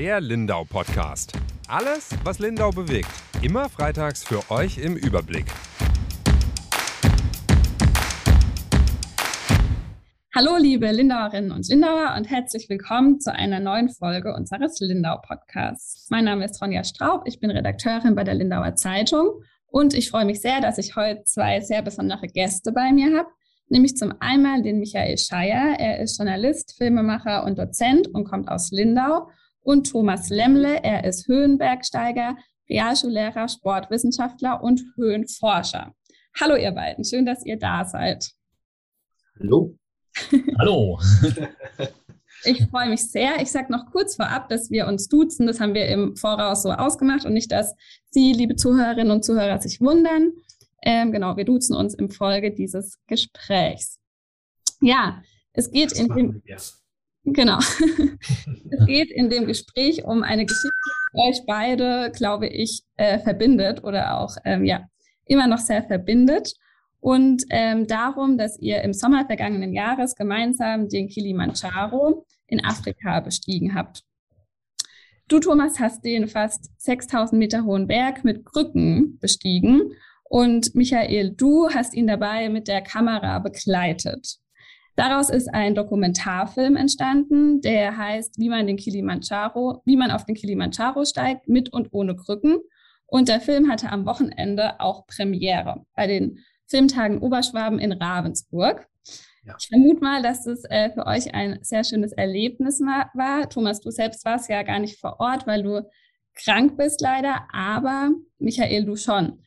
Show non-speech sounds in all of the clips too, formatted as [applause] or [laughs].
Der Lindau Podcast. Alles, was Lindau bewegt. Immer freitags für euch im Überblick. Hallo, liebe Lindauerinnen und Lindauer und herzlich willkommen zu einer neuen Folge unseres Lindau Podcasts. Mein Name ist Ronja Straub, ich bin Redakteurin bei der Lindauer Zeitung und ich freue mich sehr, dass ich heute zwei sehr besondere Gäste bei mir habe, nämlich zum einen den Michael Scheier. Er ist Journalist, Filmemacher und Dozent und kommt aus Lindau. Und Thomas Lemmle, er ist Höhenbergsteiger, Realschullehrer, Sportwissenschaftler und Höhenforscher. Hallo ihr beiden, schön, dass ihr da seid. Hallo. [laughs] Hallo. Ich freue mich sehr. Ich sage noch kurz vorab, dass wir uns duzen. Das haben wir im Voraus so ausgemacht und nicht, dass Sie, liebe Zuhörerinnen und Zuhörer, sich wundern. Ähm, genau, wir duzen uns im Folge dieses Gesprächs. Ja, es geht das in dem, genau, [laughs] es geht in dem Gespräch um eine Geschichte, die euch beide, glaube ich, äh, verbindet oder auch ähm, ja immer noch sehr verbindet und ähm, darum, dass ihr im Sommer vergangenen Jahres gemeinsam den Kilimanjaro in Afrika bestiegen habt. Du, Thomas, hast den fast 6000 Meter hohen Berg mit Krücken bestiegen und Michael, du hast ihn dabei mit der Kamera begleitet. Daraus ist ein Dokumentarfilm entstanden, der heißt, wie man den Kilimanjaro, wie man auf den Kilimanjaro steigt, mit und ohne Krücken. Und der Film hatte am Wochenende auch Premiere bei den Filmtagen Oberschwaben in Ravensburg. Ja. Ich vermute mal, dass es äh, für euch ein sehr schönes Erlebnis war. Thomas, du selbst warst ja gar nicht vor Ort, weil du krank bist leider, aber Michael, du schon.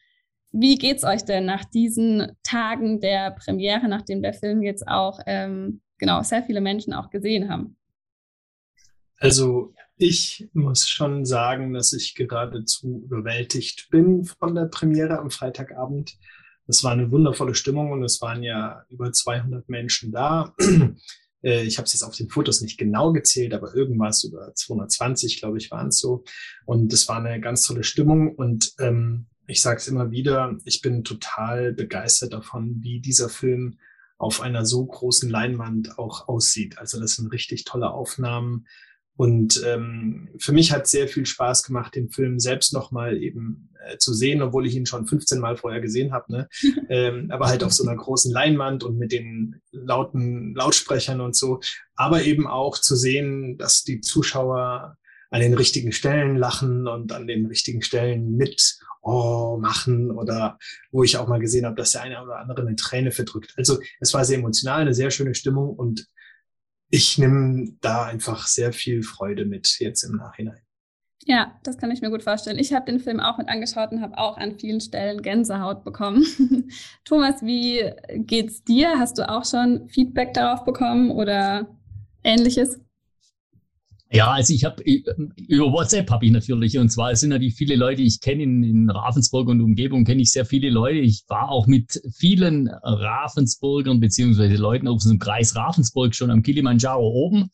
Wie geht's euch denn nach diesen Tagen der Premiere, nachdem der Film jetzt auch ähm, genau sehr viele Menschen auch gesehen haben? Also ich muss schon sagen, dass ich geradezu überwältigt bin von der Premiere am Freitagabend. Es war eine wundervolle Stimmung und es waren ja über 200 Menschen da. [clears throat] Äh, ich habe es jetzt auf den Fotos nicht genau gezählt, aber irgendwas über 220, glaube ich, waren es so. Und es war eine ganz tolle Stimmung und ähm, ich sage es immer wieder, ich bin total begeistert davon, wie dieser Film auf einer so großen Leinwand auch aussieht. Also das sind richtig tolle Aufnahmen. Und ähm, für mich hat sehr viel Spaß gemacht, den Film selbst nochmal eben äh, zu sehen, obwohl ich ihn schon 15 Mal vorher gesehen habe. Ne? [laughs] ähm, aber halt auf so einer großen Leinwand und mit den lauten Lautsprechern und so. Aber eben auch zu sehen, dass die Zuschauer an den richtigen Stellen lachen und an den richtigen Stellen mit oh, machen oder wo ich auch mal gesehen habe, dass der eine oder andere eine Träne verdrückt. Also es war sehr emotional, eine sehr schöne Stimmung und ich nehme da einfach sehr viel Freude mit jetzt im Nachhinein. Ja, das kann ich mir gut vorstellen. Ich habe den Film auch mit angeschaut und habe auch an vielen Stellen Gänsehaut bekommen. [laughs] Thomas, wie geht's dir? Hast du auch schon Feedback darauf bekommen oder ähnliches? Ja, also ich habe über WhatsApp habe ich natürlich und zwar sind natürlich viele Leute, ich kenne in, in Ravensburg und Umgebung kenne ich sehr viele Leute. Ich war auch mit vielen Ravensburgern beziehungsweise Leuten aus dem Kreis Ravensburg schon am Kilimanjaro oben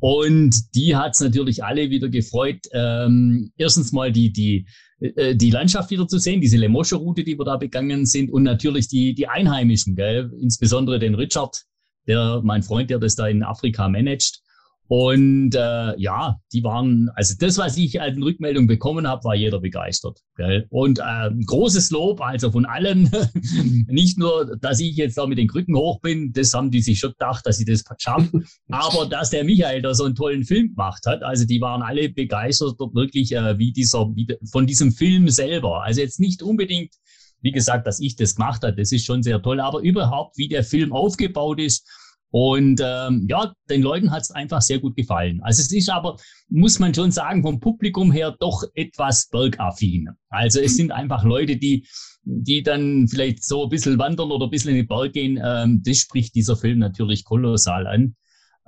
und die hat's natürlich alle wieder gefreut. Ähm, erstens mal die die äh, die Landschaft wieder zu sehen, diese Lemosche-Route, die wir da begangen sind und natürlich die die Einheimischen, gell? insbesondere den Richard, der mein Freund, der das da in Afrika managt und äh, ja, die waren, also das, was ich als Rückmeldung bekommen habe, war jeder begeistert. Gell? Und äh, großes Lob, also von allen, [laughs] nicht nur, dass ich jetzt da mit den Krücken hoch bin, das haben die sich schon gedacht, dass ich das schaffe, [laughs] aber dass der Michael da so einen tollen Film gemacht hat. Also die waren alle begeistert wirklich äh, wie dieser, wie, von diesem Film selber. Also jetzt nicht unbedingt, wie gesagt, dass ich das gemacht habe, das ist schon sehr toll, aber überhaupt, wie der Film aufgebaut ist und ähm, ja, den Leuten hat es einfach sehr gut gefallen. Also es ist aber, muss man schon sagen, vom Publikum her doch etwas bergaffin. Also es sind einfach Leute, die, die dann vielleicht so ein bisschen wandern oder ein bisschen in den Berg gehen. Ähm, das spricht dieser Film natürlich kolossal an.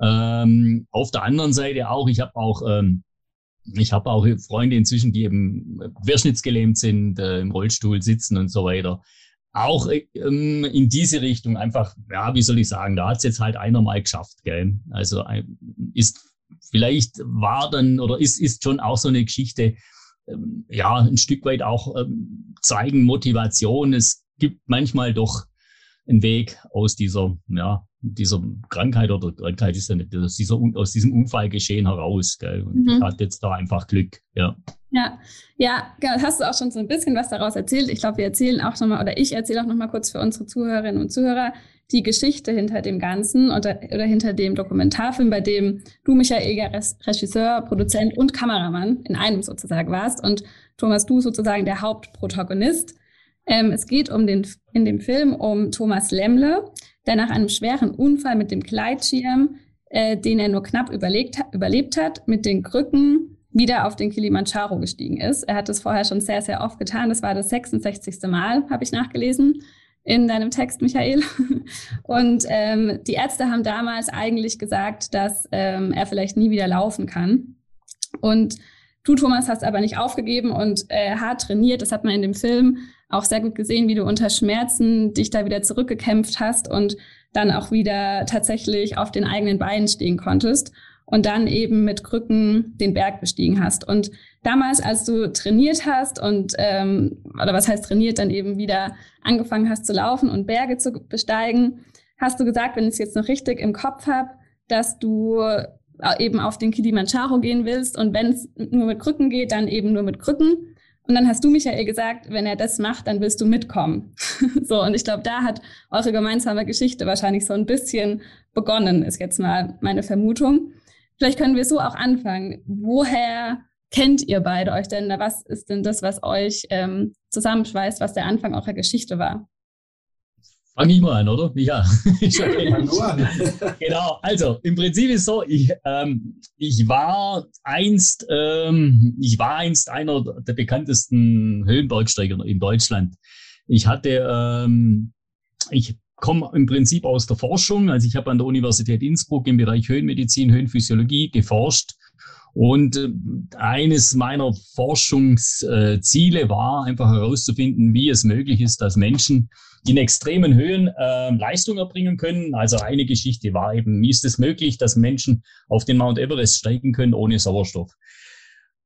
Ähm, auf der anderen Seite auch, ich habe auch ähm, ich habe auch Freunde inzwischen, die eben querschnittsgelähmt sind, äh, im Rollstuhl sitzen und so weiter auch ähm, in diese Richtung einfach, ja, wie soll ich sagen, da hat es jetzt halt einer mal geschafft, gell? Also ist vielleicht war dann oder ist, ist schon auch so eine Geschichte, ähm, ja, ein Stück weit auch ähm, zeigen Motivation. Es gibt manchmal doch einen Weg aus dieser, ja, dieser Krankheit oder Krankheit ist ja nicht, aus, dieser, aus diesem Unfallgeschehen heraus. Gell? Und mhm. hat jetzt da einfach Glück, ja. Ja, ja, genau, hast du auch schon so ein bisschen was daraus erzählt. Ich glaube, wir erzählen auch nochmal, oder ich erzähle auch nochmal kurz für unsere Zuhörerinnen und Zuhörer die Geschichte hinter dem Ganzen oder, oder hinter dem Dokumentarfilm, bei dem du, Michael Eger, Regisseur, Produzent und Kameramann in einem sozusagen warst und Thomas, du sozusagen der Hauptprotagonist. Ähm, es geht um den, in dem Film um Thomas Lemmle, der nach einem schweren Unfall mit dem Gleitschirm, äh, den er nur knapp überlegt, überlebt hat, mit den Krücken wieder auf den Kilimanjaro gestiegen ist. Er hat das vorher schon sehr, sehr oft getan. Das war das 66. Mal, habe ich nachgelesen in deinem Text, Michael. [laughs] Und ähm, die Ärzte haben damals eigentlich gesagt, dass ähm, er vielleicht nie wieder laufen kann. Und du, Thomas, hast aber nicht aufgegeben und äh, hart trainiert. Das hat man in dem Film auch sehr gut gesehen, wie du unter Schmerzen dich da wieder zurückgekämpft hast und dann auch wieder tatsächlich auf den eigenen Beinen stehen konntest und dann eben mit Krücken den Berg bestiegen hast. Und damals, als du trainiert hast und, ähm, oder was heißt trainiert, dann eben wieder angefangen hast zu laufen und Berge zu besteigen, hast du gesagt, wenn ich es jetzt noch richtig im Kopf habe, dass du äh, eben auf den Kilimanjaro gehen willst und wenn es nur mit Krücken geht, dann eben nur mit Krücken. Und dann hast du, Michael, gesagt, wenn er das macht, dann willst du mitkommen. [laughs] so, und ich glaube, da hat eure gemeinsame Geschichte wahrscheinlich so ein bisschen begonnen, ist jetzt mal meine Vermutung. Vielleicht können wir so auch anfangen. Woher kennt ihr beide euch denn? Was ist denn das, was euch ähm, zusammenschweißt, was der Anfang eurer Geschichte war? Fange ich mal an, oder? Ja. [laughs] [laughs] [laughs] genau, also im Prinzip ist so, ich, ähm, ich war einst, ähm, ich war einst einer der bekanntesten Höhenbergsteiger in Deutschland. Ich hatte, ähm, ich komme im Prinzip aus der Forschung. Also ich habe an der Universität Innsbruck im Bereich Höhenmedizin, Höhenphysiologie geforscht. Und äh, eines meiner Forschungsziele war einfach herauszufinden, wie es möglich ist, dass Menschen in extremen Höhen äh, Leistung erbringen können. Also eine Geschichte war eben, wie ist es möglich, dass Menschen auf den Mount Everest steigen können ohne Sauerstoff.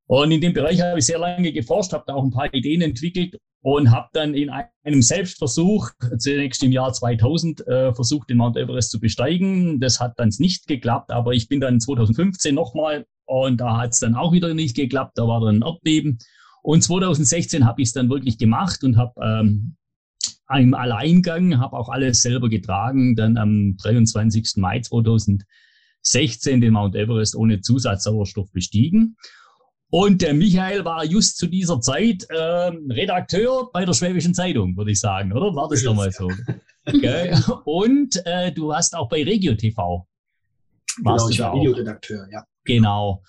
Und in dem Bereich habe ich sehr lange geforscht, habe da auch ein paar Ideen entwickelt und habe dann in einem Selbstversuch, zunächst im Jahr 2000, äh, versucht, den Mount Everest zu besteigen. Das hat dann nicht geklappt, aber ich bin dann 2015 nochmal und da hat es dann auch wieder nicht geklappt. Da war dann ein Erdbeben. Und 2016 habe ich es dann wirklich gemacht und habe ähm, im Alleingang, habe auch alles selber getragen, dann am 23. Mai 2016 den Mount Everest ohne Zusatzsauerstoff bestiegen. Und der Michael war just zu dieser Zeit äh, Redakteur bei der Schwäbischen Zeitung, würde ich sagen, oder? War das mal so? okay. [laughs] Und äh, du hast auch bei Regio TV. Genau, ich war Videoredakteur, ja. Genau.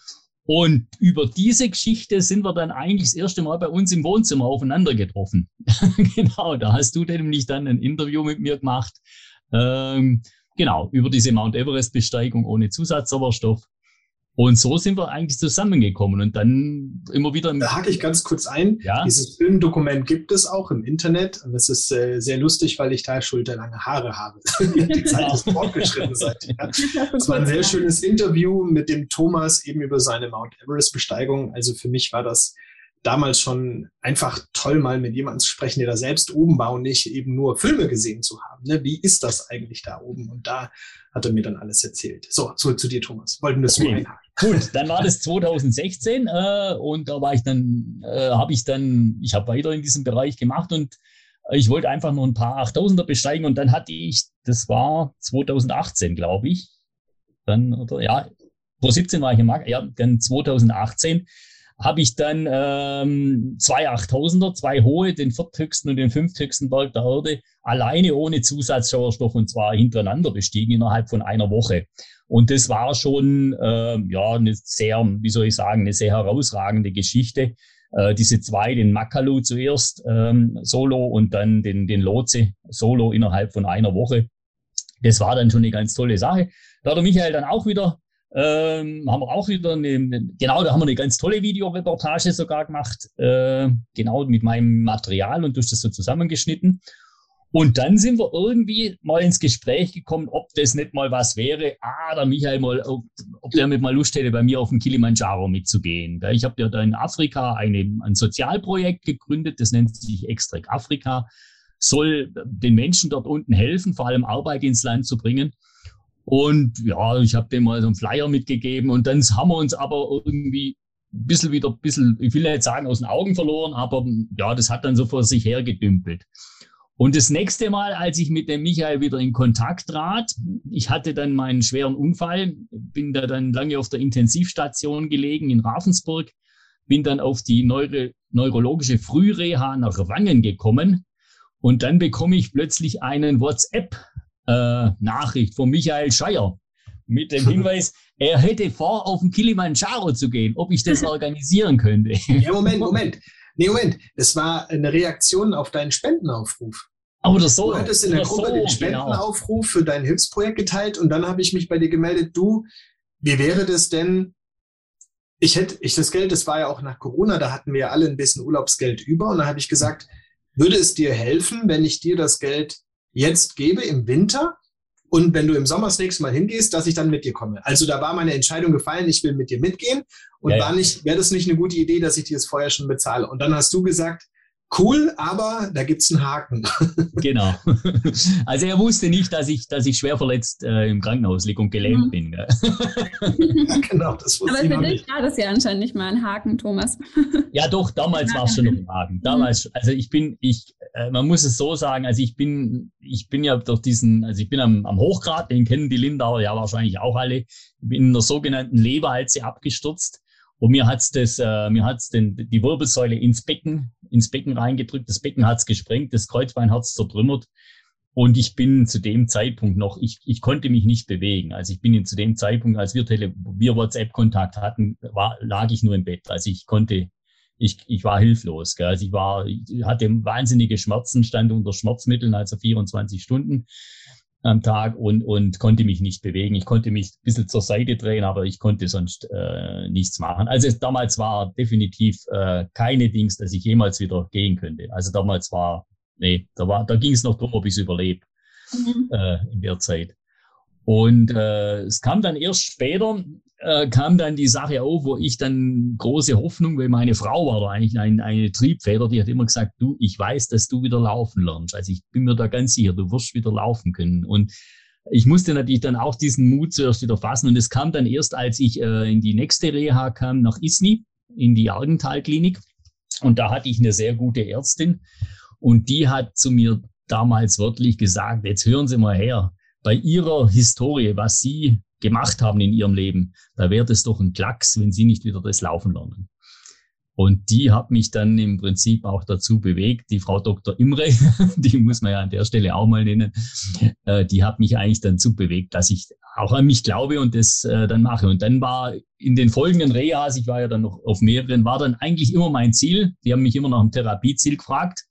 Und über diese Geschichte sind wir dann eigentlich das erste Mal bei uns im Wohnzimmer aufeinander getroffen. [laughs] genau, da hast du nämlich dann ein Interview mit mir gemacht. Ähm, genau, über diese Mount Everest-Besteigung ohne Zusatzsauerstoff. Und so sind wir eigentlich zusammengekommen und dann immer wieder. Da hake ich ganz kurz ein. Ja? Dieses Filmdokument gibt es auch im Internet und das ist äh, sehr lustig, weil ich da schulterlange Haare habe. [laughs] Die [laughs] Zeit ist fortgeschritten seit. Ja. Das war ein sehr schönes Interview mit dem Thomas eben über seine Mount Everest-Besteigung. Also für mich war das damals schon einfach toll, mal mit jemandem zu sprechen, der da selbst oben war und nicht eben nur Filme gesehen zu haben. Ne? Wie ist das eigentlich da oben? Und da hat er mir dann alles erzählt. So, zurück zu dir, Thomas. Wollten das okay. nur einhaken. Gut, [laughs] dann war das 2016 äh, und da war ich dann, äh, habe ich dann, ich habe weiter in diesem Bereich gemacht und ich wollte einfach nur ein paar 8000er besteigen und dann hatte ich, das war 2018, glaube ich, dann, oder ja, 2017 war ich im Markt, ja, dann 2018 habe ich dann ähm, zwei 8000er, zwei hohe, den vierthöchsten und den fünfthöchsten Berg der Erde, alleine ohne Zusatzsauerstoff und zwar hintereinander bestiegen innerhalb von einer Woche. Und das war schon äh, ja eine sehr, wie soll ich sagen, eine sehr herausragende Geschichte. Äh, diese zwei, den Makalu zuerst ähm, solo und dann den, den Lotse solo innerhalb von einer Woche. Das war dann schon eine ganz tolle Sache. Da hat der Michael dann auch wieder ähm, haben wir auch wieder eine, genau, da haben wir eine ganz tolle Videoreportage sogar gemacht, äh, genau mit meinem Material und durch das so zusammengeschnitten. Und dann sind wir irgendwie mal ins Gespräch gekommen, ob das nicht mal was wäre. Ah, der Michael mal, ob, ob der mit mal Lust hätte, bei mir auf den Kilimanjaro mitzugehen. Ich habe ja da in Afrika eine, ein Sozialprojekt gegründet, das nennt sich Extrek Afrika. soll den Menschen dort unten helfen, vor allem Arbeit ins Land zu bringen. Und ja, ich habe dem mal so einen Flyer mitgegeben und dann haben wir uns aber irgendwie ein bisschen wieder, ein bisschen, ich will nicht sagen aus den Augen verloren, aber ja, das hat dann so vor sich hergedümpelt. Und das nächste Mal, als ich mit dem Michael wieder in Kontakt trat, ich hatte dann meinen schweren Unfall, bin da dann lange auf der Intensivstation gelegen in Ravensburg, bin dann auf die Neuro neurologische Frühreha nach Wangen gekommen und dann bekomme ich plötzlich einen WhatsApp-Nachricht äh, von Michael Scheier mit dem [laughs] Hinweis, er hätte vor, auf den Kilimanjaro zu gehen, ob ich das [laughs] organisieren könnte. Ja, Moment, Moment. Nee, Moment. Das war eine Reaktion auf deinen Spendenaufruf. Oder so. Du hattest in der Gruppe so, den genau. Spendenaufruf genau. für dein Hilfsprojekt geteilt und dann habe ich mich bei dir gemeldet, du, wie wäre das denn, ich hätte, ich das Geld, das war ja auch nach Corona, da hatten wir ja alle ein bisschen Urlaubsgeld über und da habe ich gesagt, würde es dir helfen, wenn ich dir das Geld jetzt gebe im Winter und wenn du im Sommer das nächste Mal hingehst, dass ich dann mit dir komme. Also da war meine Entscheidung gefallen, ich will mit dir mitgehen und ja, war nicht, wäre das nicht eine gute Idee, dass ich dir das vorher schon bezahle. Und dann hast du gesagt, cool, aber da gibt es einen Haken. [laughs] genau. [laughs] Also er wusste nicht, dass ich, dass ich schwer verletzt äh, im Krankenhaus liege und gelähmt mhm. bin. ja, genau, das wusste aber für dich war das ja anscheinend nicht mal ein Haken, Thomas. [laughs] ja, doch, damals war es schon noch ein Haken. Damals, also ich bin, ich, äh, man muss es so sagen, also ich bin, ich bin ja durch diesen, also ich bin am, am Hochgrad, den kennen die Lindauer ja wahrscheinlich auch alle, bin in der sogenannten Leberhalse abgestürzt. Und mir hat's das, äh, mir hat's den, die Wirbelsäule ins Becken, ins Becken reingedrückt. Das Becken hat's gesprengt, das Kreuzbein hat's zertrümmert. Und ich bin zu dem Zeitpunkt noch, ich, ich konnte mich nicht bewegen. Also ich bin zu dem Zeitpunkt, als wir, Tele wir WhatsApp-Kontakt hatten, war, lag ich nur im Bett. Also ich konnte, ich, ich war hilflos. Gell? Also ich war, ich hatte wahnsinnige Schmerzen, stand unter Schmerzmitteln, also 24 Stunden am Tag und, und konnte mich nicht bewegen. Ich konnte mich ein bisschen zur Seite drehen, aber ich konnte sonst äh, nichts machen. Also es, damals war definitiv äh, keine Dings, dass ich jemals wieder gehen könnte. Also damals war, nee, da, war, da ging es noch drum, ob ich es überlebe mhm. äh, in der Zeit. Und äh, es kam dann erst später, äh, kam dann die Sache auf, wo ich dann große Hoffnung, weil meine Frau war da eigentlich ein, eine Triebfeder, die hat immer gesagt, du, ich weiß, dass du wieder laufen lernst. Also ich bin mir da ganz sicher, du wirst wieder laufen können. Und ich musste natürlich dann auch diesen Mut zuerst wieder fassen. Und es kam dann erst, als ich äh, in die nächste Reha kam, nach Isny, in die Argental-Klinik. Und da hatte ich eine sehr gute Ärztin. Und die hat zu mir damals wörtlich gesagt, jetzt hören Sie mal her, bei ihrer Historie, was sie gemacht haben in ihrem Leben, da wäre es doch ein Klacks, wenn sie nicht wieder das Laufen lernen. Und die hat mich dann im Prinzip auch dazu bewegt, die Frau Dr. Imre, [laughs] die muss man ja an der Stelle auch mal nennen, äh, die hat mich eigentlich dann zu bewegt, dass ich auch an mich glaube und das äh, dann mache. Und dann war in den folgenden Rehas, ich war ja dann noch auf mehreren, war dann eigentlich immer mein Ziel. Die haben mich immer nach dem Therapieziel gefragt,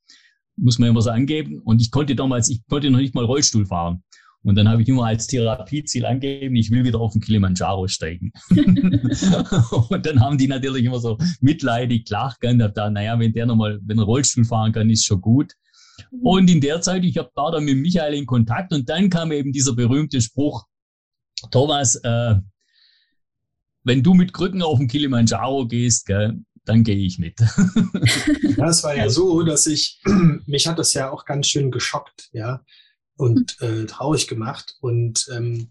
muss man immer so angeben. Und ich konnte damals, ich konnte noch nicht mal Rollstuhl fahren. Und dann habe ich immer als Therapieziel angegeben, ich will wieder auf den Kilimanjaro steigen. [laughs] und dann haben die natürlich immer so mitleidig hab da, naja, wenn der nochmal, wenn er Rollstuhl fahren kann, ist schon gut. Mhm. Und in der Zeit, ich habe da dann mit Michael in Kontakt und dann kam eben dieser berühmte Spruch, Thomas, äh, wenn du mit Krücken auf den Kilimanjaro gehst, gell, dann gehe ich mit. [laughs] ja, es war ja so, dass ich, [clears throat] mich hat das ja auch ganz schön geschockt, ja und hm. äh, traurig gemacht. Und ähm,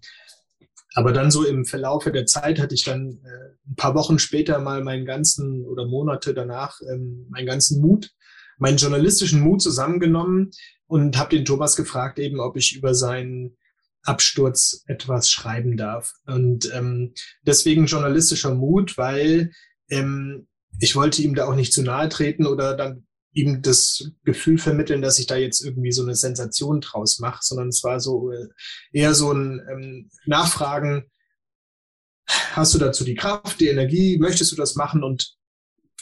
aber dann so im Verlaufe der Zeit hatte ich dann äh, ein paar Wochen später mal meinen ganzen oder Monate danach ähm, meinen ganzen Mut, meinen journalistischen Mut zusammengenommen und habe den Thomas gefragt, eben ob ich über seinen Absturz etwas schreiben darf. Und ähm, deswegen journalistischer Mut, weil ähm, ich wollte ihm da auch nicht zu nahe treten oder dann ihm das Gefühl vermitteln, dass ich da jetzt irgendwie so eine Sensation draus mache, sondern es war so äh, eher so ein ähm, Nachfragen, hast du dazu die Kraft, die Energie, möchtest du das machen? Und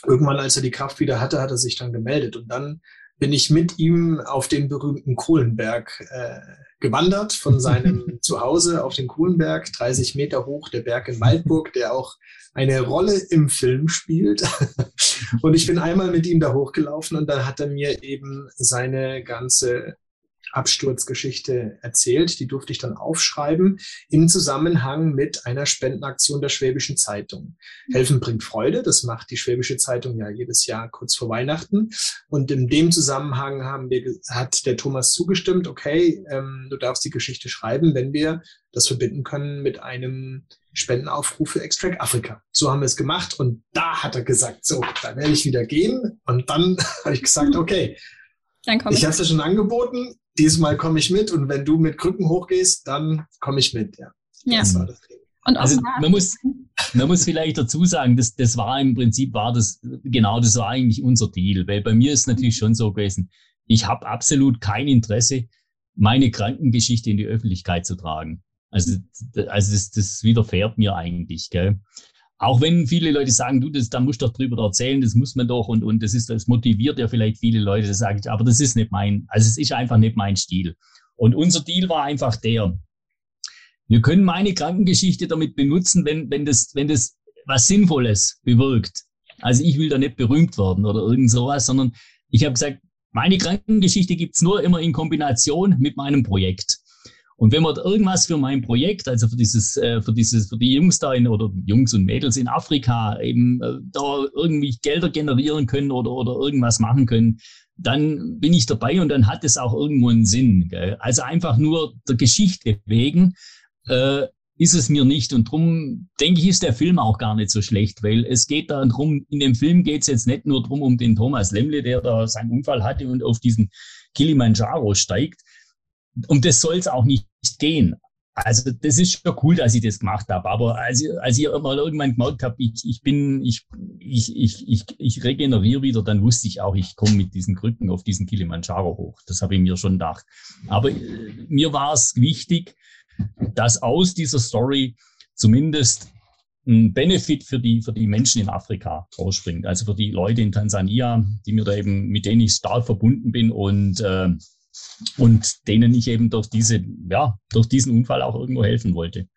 irgendwann, als er die Kraft wieder hatte, hat er sich dann gemeldet. Und dann bin ich mit ihm auf den berühmten Kohlenberg äh, gewandert, von seinem [laughs] Zuhause auf den Kohlenberg, 30 Meter hoch, der Berg in Waldburg, der auch eine Rolle im Film spielt. [laughs] und ich bin einmal mit ihm da hochgelaufen und dann hat er mir eben seine ganze Absturzgeschichte erzählt. Die durfte ich dann aufschreiben im Zusammenhang mit einer Spendenaktion der Schwäbischen Zeitung. Helfen bringt Freude. Das macht die Schwäbische Zeitung ja jedes Jahr kurz vor Weihnachten. Und in dem Zusammenhang haben wir, hat der Thomas zugestimmt, okay, ähm, du darfst die Geschichte schreiben, wenn wir das verbinden können mit einem Spendenaufruf für Extract Afrika. So haben wir es gemacht und da hat er gesagt, so, da werde ich wieder gehen. Und dann [laughs] habe ich gesagt, okay, ich habe es ja schon angeboten, diesmal komme ich mit und wenn du mit Krücken hochgehst, dann komme ich mit. Ja, ja. das war das Und also man muss, man muss vielleicht dazu sagen, das, das war im Prinzip, war das, genau, das war eigentlich unser Deal, weil bei mir ist natürlich schon so gewesen, ich habe absolut kein Interesse, meine Krankengeschichte in die Öffentlichkeit zu tragen. Also, also das, das widerfährt mir eigentlich. Gell? Auch wenn viele Leute sagen, du, das, da musst du doch drüber erzählen, das muss man doch und, und das ist, das motiviert ja vielleicht viele Leute, das sage ich, aber das ist nicht mein, also es ist einfach nicht mein Stil. Und unser Deal war einfach der, wir können meine Krankengeschichte damit benutzen, wenn, wenn das, wenn das was Sinnvolles bewirkt. Also ich will da nicht berühmt werden oder irgend sowas, sondern ich habe gesagt, meine Krankengeschichte gibt's nur immer in Kombination mit meinem Projekt. Und wenn man irgendwas für mein Projekt, also für dieses, äh, für dieses, für die Jungs da in, oder Jungs und Mädels in Afrika eben äh, da irgendwie Gelder generieren können oder, oder irgendwas machen können, dann bin ich dabei und dann hat es auch irgendwo einen Sinn. Gell? Also einfach nur der Geschichte wegen äh, ist es mir nicht. Und drum denke ich, ist der Film auch gar nicht so schlecht, weil es geht da drum, in dem Film geht es jetzt nicht nur drum um den Thomas Lemle, der da seinen Unfall hatte und auf diesen Kilimanjaro steigt, um das soll es auch nicht gehen. Also das ist schon cool, dass ich das gemacht habe. Aber als, als ich mal irgendwann gemerkt habe, ich, ich bin, ich, ich, ich, ich, ich regeneriere wieder, dann wusste ich auch, ich komme mit diesen Krücken auf diesen Kilimanjaro hoch. Das habe ich mir schon gedacht. Aber äh, mir war es wichtig, dass aus dieser Story zumindest ein Benefit für die, für die Menschen in Afrika rausspringt. Also für die Leute in Tansania, die mir da eben, mit denen ich stark verbunden bin und äh, und denen ich eben durch diese, ja, durch diesen Unfall auch irgendwo helfen wollte.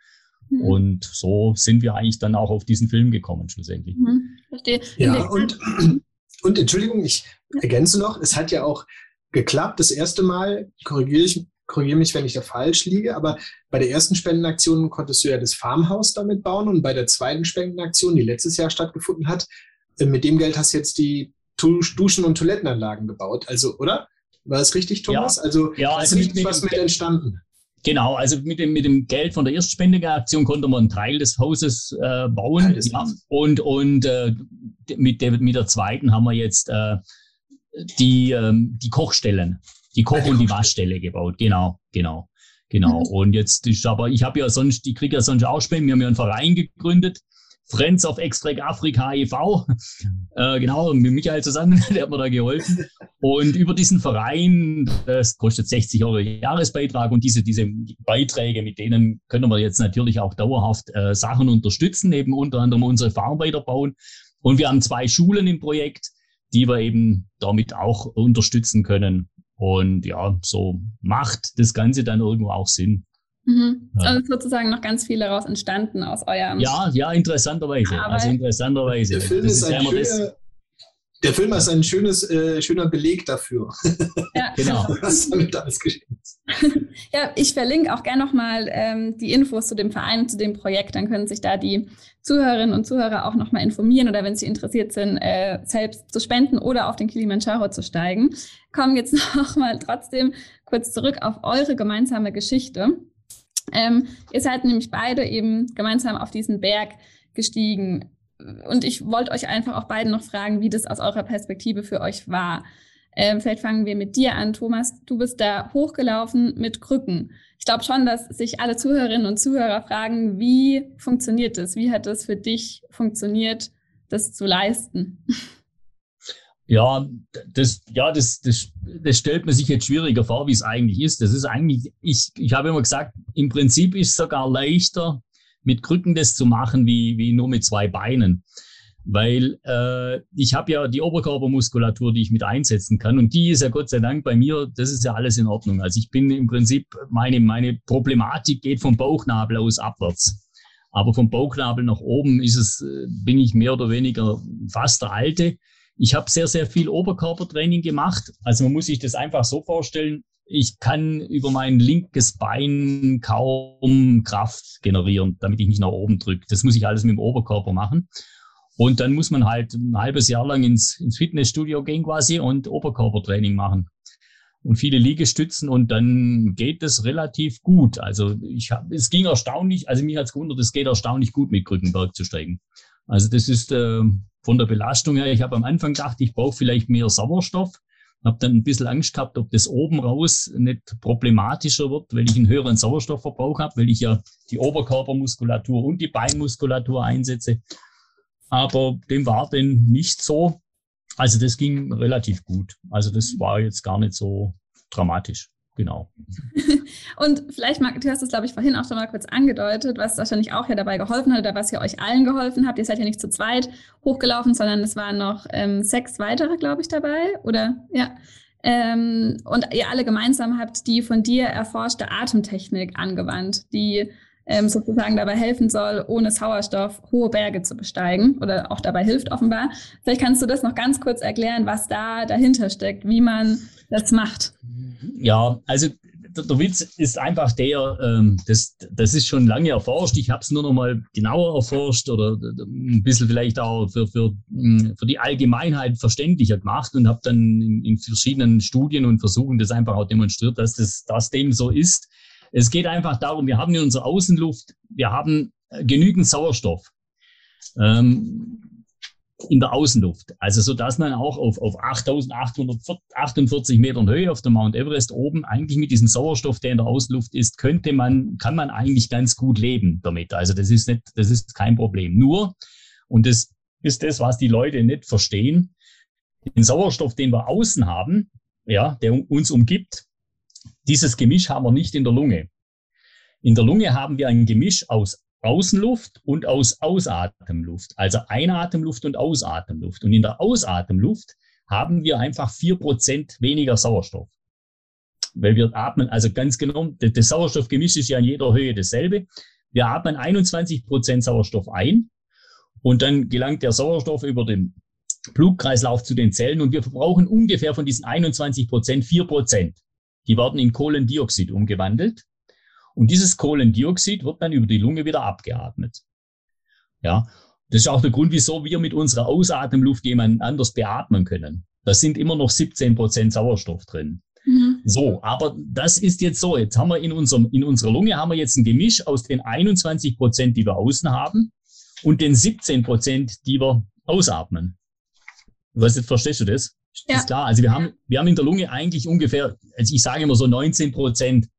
Mhm. Und so sind wir eigentlich dann auch auf diesen Film gekommen, schlussendlich. Mhm. Verstehe. Ja, und, [clears throat] und Entschuldigung, ich ergänze noch, es hat ja auch geklappt, das erste Mal, korrigiere ich, korrigiere mich, wenn ich da falsch liege, aber bei der ersten Spendenaktion konntest du ja das Farmhaus damit bauen und bei der zweiten Spendenaktion, die letztes Jahr stattgefunden hat, äh, mit dem Geld hast du jetzt die Duschen- und Toilettenanlagen gebaut, also, oder? War das richtig, Thomas? Ja, also, ja, also mit, was mit entstanden? Genau, also mit dem, mit dem Geld von der Erstspendeaktion konnte man einen Teil des Hauses äh, bauen. Des ja. Und, und äh, mit, der, mit der zweiten haben wir jetzt äh, die, ähm, die Kochstellen, die Koch- und die Waschstelle gebaut. Genau, genau, genau. Mhm. [laughs] Und jetzt ist aber, ich habe ja sonst, ich kriege ja sonst auch Spenden. Wir haben ja einen Verein gegründet, Friends of Extract Afrika e.V. Äh, genau, mit Michael zusammen, [laughs] der hat mir da geholfen. Und über diesen Verein, das kostet 60 Euro Jahresbeitrag und diese, diese Beiträge, mit denen können wir jetzt natürlich auch dauerhaft äh, Sachen unterstützen, eben unter anderem unsere Fahrarbeiter bauen. Und wir haben zwei Schulen im Projekt, die wir eben damit auch unterstützen können. Und ja, so macht das Ganze dann irgendwo auch Sinn. Mhm. Ja. Also sozusagen noch ganz viel daraus entstanden aus eurem. Ja, ja, interessanterweise. Aber also interessanterweise. Der Film, ist, ist ein schöner, der Film ist ein schönes, äh, schöner Beleg dafür. Ja, [laughs] genau. Was damit alles geschehen ist. [laughs] ja, ich verlinke auch gerne nochmal ähm, die Infos zu dem Verein, zu dem Projekt. Dann können sich da die Zuhörerinnen und Zuhörer auch nochmal informieren oder wenn sie interessiert sind, äh, selbst zu spenden oder auf den Kilimanjaro zu steigen. Kommen jetzt [laughs] nochmal trotzdem kurz zurück auf eure gemeinsame Geschichte. Ähm, ihr seid nämlich beide eben gemeinsam auf diesen Berg gestiegen. Und ich wollte euch einfach auch beiden noch fragen, wie das aus eurer Perspektive für euch war. Ähm, vielleicht fangen wir mit dir an, Thomas. Du bist da hochgelaufen mit Krücken. Ich glaube schon, dass sich alle Zuhörerinnen und Zuhörer fragen, wie funktioniert das? Wie hat das für dich funktioniert, das zu leisten? [laughs] Ja, das, ja, das, das, das stellt man sich jetzt schwieriger vor, wie es eigentlich ist. Das ist eigentlich, ich, ich habe immer gesagt, im Prinzip ist es sogar leichter, mit Krücken das zu machen, wie, wie nur mit zwei Beinen. Weil äh, ich habe ja die Oberkörpermuskulatur, die ich mit einsetzen kann. Und die ist ja Gott sei Dank bei mir, das ist ja alles in Ordnung. Also ich bin im Prinzip, meine, meine Problematik geht vom Bauchnabel aus abwärts. Aber vom Bauchnabel nach oben ist es, äh, bin ich mehr oder weniger fast der Alte. Ich habe sehr, sehr viel Oberkörpertraining gemacht. Also man muss sich das einfach so vorstellen. ich kann über mein linkes Bein kaum Kraft generieren, damit ich mich nach oben drücke. Das muss ich alles mit dem Oberkörper machen. Und dann muss man halt ein halbes Jahr lang ins, ins Fitnessstudio gehen quasi und Oberkörpertraining machen. Und viele Liegestützen und dann geht es relativ gut. Also ich habe, es ging erstaunlich, also mich hat's gewundert, es geht erstaunlich gut mit Krückenberg zu steigen. Also das ist äh, von der Belastung her, ich habe am Anfang gedacht, ich brauche vielleicht mehr Sauerstoff. Habe dann ein bisschen Angst gehabt, ob das oben raus nicht problematischer wird, weil ich einen höheren Sauerstoffverbrauch habe, weil ich ja die Oberkörpermuskulatur und die Beinmuskulatur einsetze. Aber dem war denn nicht so. Also das ging relativ gut. Also das war jetzt gar nicht so dramatisch. Genau. [laughs] Und vielleicht, Marc, du hast es, glaube ich, vorhin auch schon mal kurz angedeutet, was wahrscheinlich auch ja dabei geholfen hat oder was ja euch allen geholfen hat. Ihr seid ja nicht zu zweit hochgelaufen, sondern es waren noch ähm, sechs weitere, glaube ich, dabei. Oder ja. Ähm, und ihr alle gemeinsam habt die von dir erforschte Atemtechnik angewandt, die ähm, sozusagen dabei helfen soll, ohne Sauerstoff hohe Berge zu besteigen oder auch dabei hilft offenbar. Vielleicht kannst du das noch ganz kurz erklären, was da dahinter steckt, wie man das macht. Ja, also der Witz ist einfach der, ähm, das, das ist schon lange erforscht. Ich habe es nur noch mal genauer erforscht oder ein bisschen vielleicht auch für, für, hm, für die Allgemeinheit verständlicher gemacht und habe dann in, in, verschiedenen Studien und Versuchen das einfach auch demonstriert, dass das dass dem so ist. Es geht einfach darum, wir haben in unserer Außenluft, wir haben genügend Sauerstoff. Ähm, in der Außenluft. Also so dass man auch auf, auf 8.848 Metern Höhe auf der Mount Everest oben eigentlich mit diesem Sauerstoff, der in der Außenluft ist, könnte man, kann man eigentlich ganz gut leben damit. Also das ist nicht, das ist kein Problem. Nur, und das ist das, was die Leute nicht verstehen, den Sauerstoff, den wir außen haben, ja, der uns umgibt, dieses Gemisch haben wir nicht in der Lunge. In der Lunge haben wir ein Gemisch aus Außenluft und aus Ausatemluft, also Einatemluft und Ausatemluft. Und in der Ausatemluft haben wir einfach vier Prozent weniger Sauerstoff. Weil wir atmen, also ganz genau, das Sauerstoffgemisch ist ja in jeder Höhe dasselbe. Wir atmen 21 Prozent Sauerstoff ein und dann gelangt der Sauerstoff über den Blutkreislauf zu den Zellen und wir verbrauchen ungefähr von diesen 21 Prozent 4 Prozent. Die werden in Kohlendioxid umgewandelt. Und dieses Kohlendioxid wird dann über die Lunge wieder abgeatmet. Ja, das ist auch der Grund, wieso wir mit unserer Ausatemluft jemanden anders beatmen können. Da sind immer noch 17 Prozent Sauerstoff drin. Mhm. So, aber das ist jetzt so. Jetzt haben wir in unserem, in unserer Lunge haben wir jetzt ein Gemisch aus den 21 Prozent, die wir außen haben und den 17 Prozent, die wir ausatmen. Was, verstehst du das? Ja. Ist klar. Also wir haben, wir haben in der Lunge eigentlich ungefähr, also ich sage immer so 19 Prozent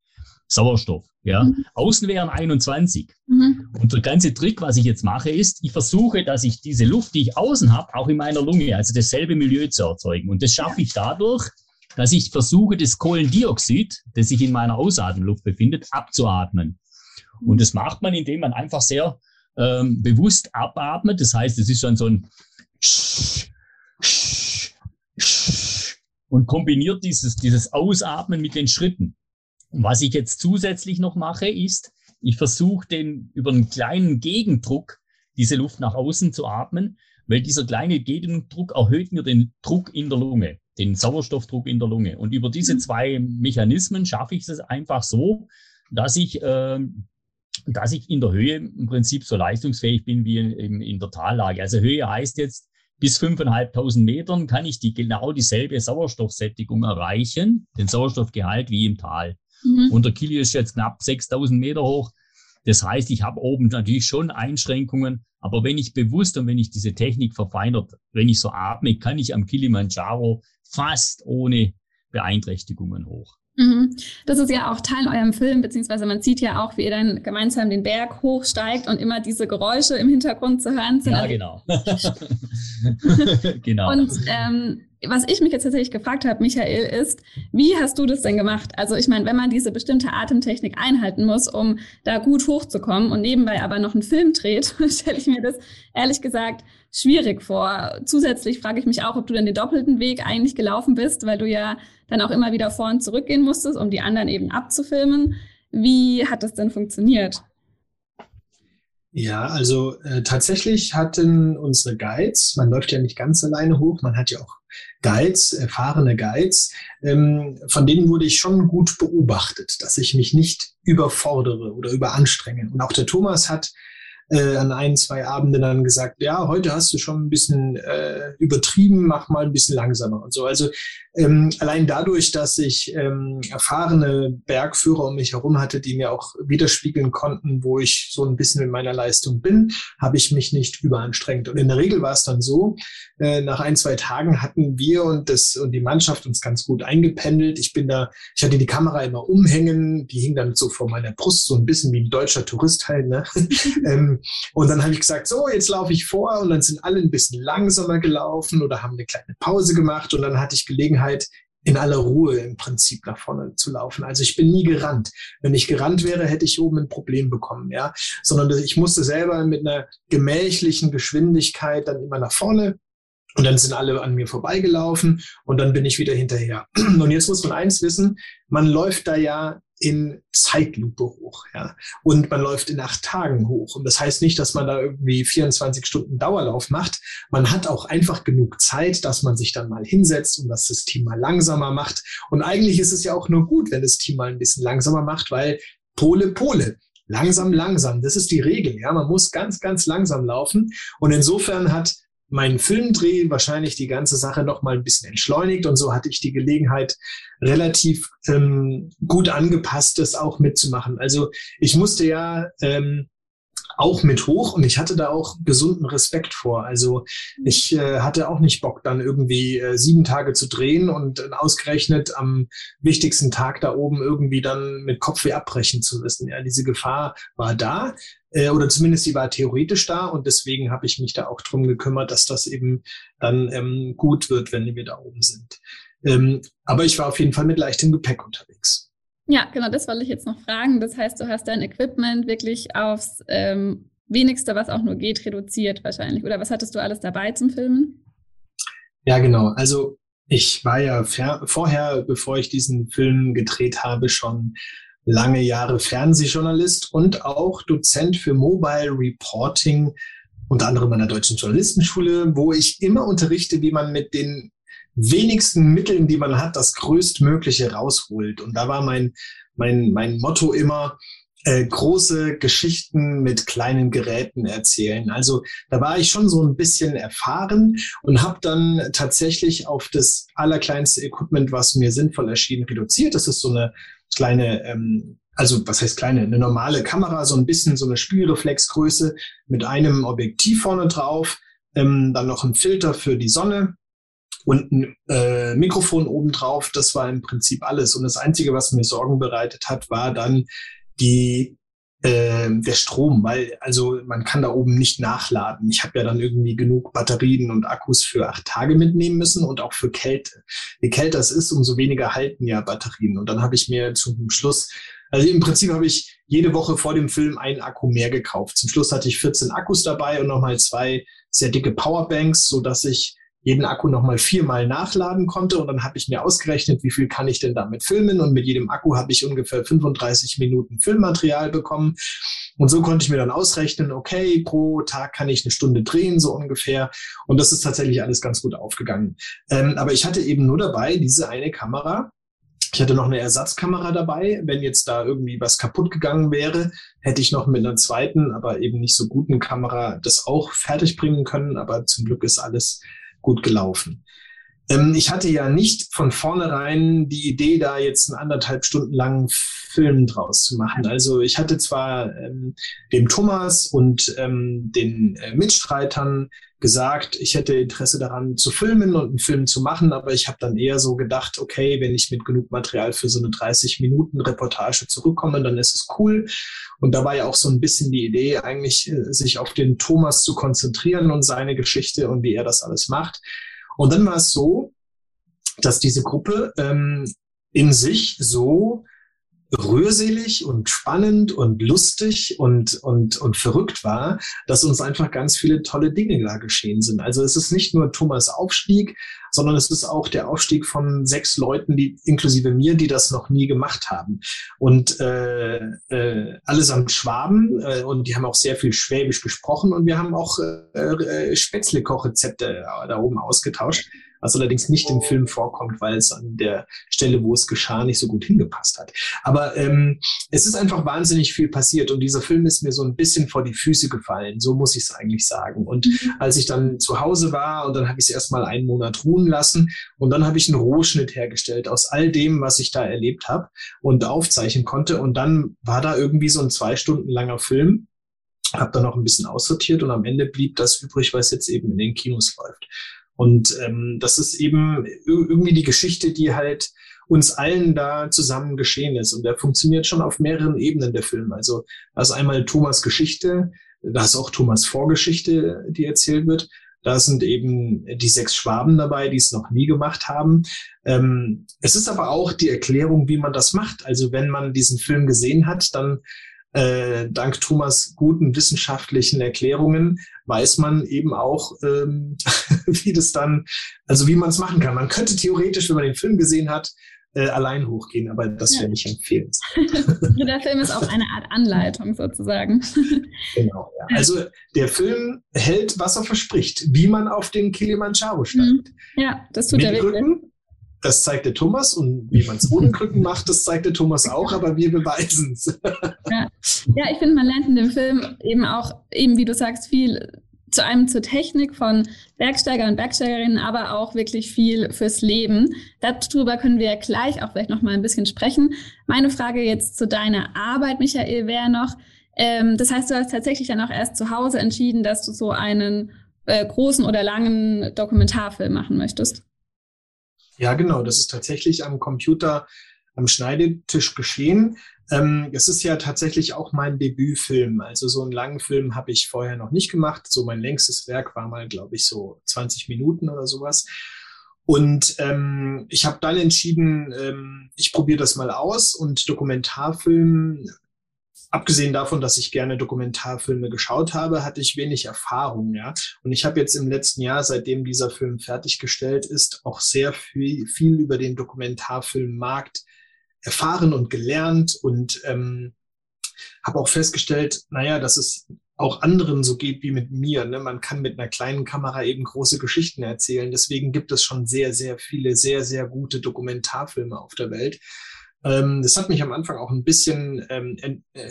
Sauerstoff. Ja, mhm. außen wären 21. Mhm. Und der ganze Trick, was ich jetzt mache, ist, ich versuche, dass ich diese Luft, die ich außen habe, auch in meiner Lunge, also dasselbe Milieu zu erzeugen. Und das schaffe ich dadurch, dass ich versuche, das Kohlendioxid, das sich in meiner Ausatemluft befindet, abzuatmen. Und das macht man, indem man einfach sehr ähm, bewusst abatmet. Das heißt, es ist schon so ein und kombiniert dieses, dieses Ausatmen mit den Schritten. Was ich jetzt zusätzlich noch mache, ist, ich versuche den über einen kleinen Gegendruck diese Luft nach außen zu atmen, weil dieser kleine Gegendruck erhöht mir den Druck in der Lunge, den Sauerstoffdruck in der Lunge. Und über diese mhm. zwei Mechanismen schaffe ich es einfach so, dass ich, äh, dass ich in der Höhe im Prinzip so leistungsfähig bin wie in, in der Tallage. Also Höhe heißt jetzt, bis 5.500 Metern kann ich die genau dieselbe Sauerstoffsättigung erreichen, den Sauerstoffgehalt wie im Tal. Mhm. Und der Kili ist jetzt knapp 6000 Meter hoch. Das heißt, ich habe oben natürlich schon Einschränkungen, aber wenn ich bewusst und wenn ich diese Technik verfeinert, wenn ich so atme, kann ich am Kilimanjaro fast ohne Beeinträchtigungen hoch. Mhm. Das ist ja auch Teil eurem Film, beziehungsweise man sieht ja auch, wie ihr dann gemeinsam den Berg hochsteigt und immer diese Geräusche im Hintergrund zu hören sind. Ja, also genau. [laughs] genau. Und ähm, was ich mich jetzt tatsächlich gefragt habe, Michael, ist, wie hast du das denn gemacht? Also ich meine, wenn man diese bestimmte Atemtechnik einhalten muss, um da gut hochzukommen und nebenbei aber noch einen Film dreht, [laughs] stelle ich mir das ehrlich gesagt schwierig vor. Zusätzlich frage ich mich auch, ob du dann den doppelten Weg eigentlich gelaufen bist, weil du ja dann auch immer wieder vor und zurückgehen musstest, um die anderen eben abzufilmen. Wie hat das denn funktioniert? Ja, also äh, tatsächlich hatten unsere Guides, man läuft ja nicht ganz alleine hoch, man hat ja auch Guides, erfahrene Guides, ähm, von denen wurde ich schon gut beobachtet, dass ich mich nicht überfordere oder überanstrenge. Und auch der Thomas hat äh, an ein, zwei Abenden dann gesagt, ja, heute hast du schon ein bisschen äh, übertrieben, mach mal ein bisschen langsamer und so. Also ähm, allein dadurch, dass ich ähm, erfahrene Bergführer um mich herum hatte, die mir auch widerspiegeln konnten, wo ich so ein bisschen in meiner Leistung bin, habe ich mich nicht überanstrengt. Und in der Regel war es dann so, äh, nach ein, zwei Tagen hatten wir und das und die Mannschaft uns ganz gut eingependelt. Ich bin da, ich hatte die Kamera immer umhängen, die hing dann so vor meiner Brust, so ein bisschen wie ein deutscher Tourist halt. Ne? [laughs] ähm, und dann habe ich gesagt, so, jetzt laufe ich vor und dann sind alle ein bisschen langsamer gelaufen oder haben eine kleine Pause gemacht und dann hatte ich Gelegenheit, in aller Ruhe im Prinzip nach vorne zu laufen. Also ich bin nie gerannt. Wenn ich gerannt wäre, hätte ich oben ein Problem bekommen, ja. Sondern ich musste selber mit einer gemächlichen Geschwindigkeit dann immer nach vorne und dann sind alle an mir vorbeigelaufen und dann bin ich wieder hinterher. [clears throat] Und jetzt muss man eins wissen, man läuft da ja in Zeitlupe hoch, ja. Und man läuft in acht Tagen hoch. Und das heißt nicht, dass man da irgendwie 24 Stunden Dauerlauf macht. Man hat auch einfach genug Zeit, dass man sich dann mal hinsetzt und das Team mal langsamer macht. Und eigentlich ist es ja auch nur gut, wenn das Team mal ein bisschen langsamer macht, weil Pole, Pole. Langsam, langsam. Das ist die Regel, ja. Man muss ganz, ganz langsam laufen. Und insofern hat meinen Filmdreh wahrscheinlich die ganze Sache noch mal ein bisschen entschleunigt und so hatte ich die Gelegenheit, relativ ähm, gut angepasst, das auch mitzumachen. Also ich musste ja ähm, auch mit hoch und ich hatte da auch gesunden Respekt vor. Also ich äh, hatte auch nicht Bock, dann irgendwie äh, sieben Tage zu drehen und äh, ausgerechnet am wichtigsten Tag da oben irgendwie dann mit Kopfweh abbrechen zu müssen. Ja, diese Gefahr war da äh, oder zumindest sie war theoretisch da und deswegen habe ich mich da auch drum gekümmert, dass das eben dann ähm, gut wird, wenn wir da oben sind. Ähm, aber ich war auf jeden Fall mit leichtem Gepäck unterwegs. Ja, genau, das wollte ich jetzt noch fragen. Das heißt, du hast dein Equipment wirklich aufs ähm, wenigste, was auch nur geht, reduziert wahrscheinlich. Oder was hattest du alles dabei zum Filmen? Ja, genau. Also ich war ja vorher, bevor ich diesen Film gedreht habe, schon lange Jahre Fernsehjournalist und auch Dozent für Mobile Reporting, unter anderem an der Deutschen Journalistenschule, wo ich immer unterrichte, wie man mit den wenigsten Mitteln, die man hat, das Größtmögliche rausholt. Und da war mein, mein, mein Motto immer, äh, große Geschichten mit kleinen Geräten erzählen. Also da war ich schon so ein bisschen erfahren und habe dann tatsächlich auf das allerkleinste Equipment, was mir sinnvoll erschien, reduziert. Das ist so eine kleine, ähm, also was heißt kleine, eine normale Kamera, so ein bisschen so eine Spielreflexgröße mit einem Objektiv vorne drauf, ähm, dann noch ein Filter für die Sonne und ein äh, Mikrofon obendrauf. Das war im Prinzip alles. Und das Einzige, was mir Sorgen bereitet hat, war dann die äh, der Strom, weil also man kann da oben nicht nachladen. Ich habe ja dann irgendwie genug Batterien und Akkus für acht Tage mitnehmen müssen und auch für Kälte. Je kälter es ist, umso weniger halten ja Batterien. Und dann habe ich mir zum Schluss, also im Prinzip habe ich jede Woche vor dem Film einen Akku mehr gekauft. Zum Schluss hatte ich 14 Akkus dabei und nochmal zwei sehr dicke Powerbanks, so dass ich jeden Akku nochmal viermal nachladen konnte und dann habe ich mir ausgerechnet, wie viel kann ich denn damit filmen und mit jedem Akku habe ich ungefähr 35 Minuten Filmmaterial bekommen und so konnte ich mir dann ausrechnen, okay, pro Tag kann ich eine Stunde drehen, so ungefähr und das ist tatsächlich alles ganz gut aufgegangen. Ähm, aber ich hatte eben nur dabei diese eine Kamera ich hatte noch eine Ersatzkamera dabei. Wenn jetzt da irgendwie was kaputt gegangen wäre, hätte ich noch mit einer zweiten, aber eben nicht so guten Kamera das auch fertig bringen können. Aber zum Glück ist alles gut gelaufen. Ähm, ich hatte ja nicht von vornherein die Idee, da jetzt einen anderthalb Stunden langen Film draus zu machen. Also ich hatte zwar ähm, dem Thomas und ähm, den äh, Mitstreitern gesagt, ich hätte Interesse daran zu filmen und einen Film zu machen, aber ich habe dann eher so gedacht, okay, wenn ich mit genug Material für so eine 30 Minuten Reportage zurückkomme, dann ist es cool. Und da war ja auch so ein bisschen die Idee, eigentlich äh, sich auf den Thomas zu konzentrieren und seine Geschichte und wie er das alles macht. Und dann war es so, dass diese Gruppe ähm, in sich so rührselig und spannend und lustig und, und, und verrückt war, dass uns einfach ganz viele tolle Dinge da geschehen sind. Also es ist nicht nur Thomas Aufstieg, sondern es ist auch der Aufstieg von sechs Leuten, die inklusive mir, die das noch nie gemacht haben. Und äh, äh, allesamt Schwaben äh, und die haben auch sehr viel Schwäbisch gesprochen und wir haben auch äh, äh, Spätzle-Kochrezepte da oben ausgetauscht was allerdings nicht im Film vorkommt, weil es an der Stelle, wo es geschah, nicht so gut hingepasst hat. Aber ähm, es ist einfach wahnsinnig viel passiert und dieser Film ist mir so ein bisschen vor die Füße gefallen, so muss ich es eigentlich sagen. Und mhm. als ich dann zu Hause war und dann habe ich es erstmal einen Monat ruhen lassen und dann habe ich einen Rohschnitt hergestellt aus all dem, was ich da erlebt habe und aufzeichnen konnte und dann war da irgendwie so ein zwei Stunden langer Film habe dann noch ein bisschen aussortiert und am Ende blieb das übrig, was jetzt eben in den Kinos läuft. Und ähm, das ist eben irgendwie die Geschichte, die halt uns allen da zusammen geschehen ist. Und der funktioniert schon auf mehreren Ebenen, der Film. Also da ist einmal Thomas Geschichte, da ist auch Thomas Vorgeschichte, die erzählt wird. Da sind eben die sechs Schwaben dabei, die es noch nie gemacht haben. Ähm, es ist aber auch die Erklärung, wie man das macht. Also wenn man diesen Film gesehen hat, dann äh, dank Thomas guten wissenschaftlichen Erklärungen weiß man eben auch, ähm, [laughs] wie das dann, also wie man es machen kann. Man könnte theoretisch, wenn man den Film gesehen hat, äh, allein hochgehen, aber das ja. wäre nicht empfehlenswert. [laughs] der Film ist auch eine Art Anleitung sozusagen. [laughs] genau, ja. Also der Film hält, was er verspricht, wie man auf den Kilimanjaro steigt. Ja, das tut Mit er wirklich. Rücken, das zeigt der Thomas und wie man es ohne Krücken macht, das zeigt der Thomas auch, aber wir beweisen es. ja. ja, ich finde, man lernt in dem Film eben auch, eben wie du sagst, viel zu einem zur Technik von Bergsteiger und Bergsteigerinnen, aber auch wirklich viel fürs Leben. Darüber können wir gleich auch vielleicht noch mal ein bisschen sprechen. Meine Frage jetzt zu deiner Arbeit, Michael, wäre noch, ähm, das heißt, du hast tatsächlich dann auch erst zu Hause entschieden, dass du so einen äh, großen oder langen Dokumentarfilm machen möchtest. Ja, genau. Das ist tatsächlich am Computer, am Schneidetisch geschehen. Ähm, es ist ja tatsächlich auch mein Debütfilm. Also so einen langen Film habe ich vorher noch nicht gemacht. So mein längstes Werk war mal, glaube ich, so 20 Minuten oder sowas. Und ähm, ich habe dann entschieden, ähm, ich probiere das mal aus und Dokumentarfilm abgesehen davon, dass ich gerne Dokumentarfilme geschaut habe, hatte ich wenig Erfahrung, ja. Und ich habe jetzt im letzten Jahr, seitdem dieser Film fertiggestellt ist, auch sehr viel, viel über den Dokumentarfilmmarkt erfahren und gelernt und ähm, habe auch festgestellt, naja, dass es auch anderen so geht wie mit mir. Ne? Man kann mit einer kleinen Kamera eben große Geschichten erzählen. Deswegen gibt es schon sehr, sehr viele, sehr, sehr gute Dokumentarfilme auf der Welt. Ähm, das hat mich am Anfang auch ein bisschen ähm, äh,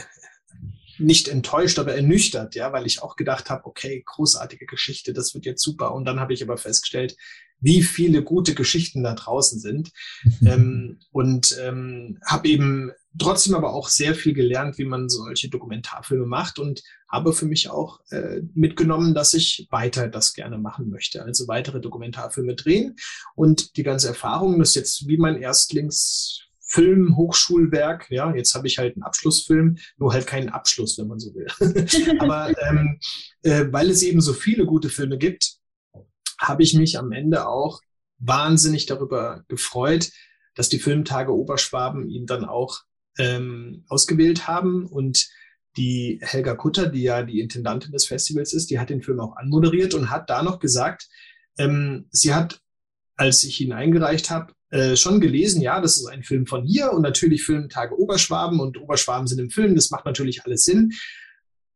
nicht enttäuscht, aber ernüchtert, ja, weil ich auch gedacht habe, okay, großartige Geschichte, das wird jetzt super. Und dann habe ich aber festgestellt, wie viele gute Geschichten da draußen sind. [laughs] ähm, und ähm, habe eben trotzdem aber auch sehr viel gelernt, wie man solche Dokumentarfilme macht und habe für mich auch äh, mitgenommen, dass ich weiter das gerne machen möchte. Also weitere Dokumentarfilme drehen. Und die ganze Erfahrung, das ist jetzt wie mein Erstlings Film, Hochschulwerk. Ja, jetzt habe ich halt einen Abschlussfilm, nur halt keinen Abschluss, wenn man so will. [laughs] Aber ähm, äh, weil es eben so viele gute Filme gibt, habe ich mich am Ende auch wahnsinnig darüber gefreut, dass die Filmtage Oberschwaben ihn dann auch ähm, ausgewählt haben und die Helga Kutter, die ja die Intendantin des Festivals ist, die hat den Film auch anmoderiert und hat da noch gesagt, ähm, sie hat, als ich ihn eingereicht habe, äh, schon gelesen, ja, das ist ein Film von hier und natürlich Filmtage Oberschwaben und Oberschwaben sind im Film, das macht natürlich alles Sinn.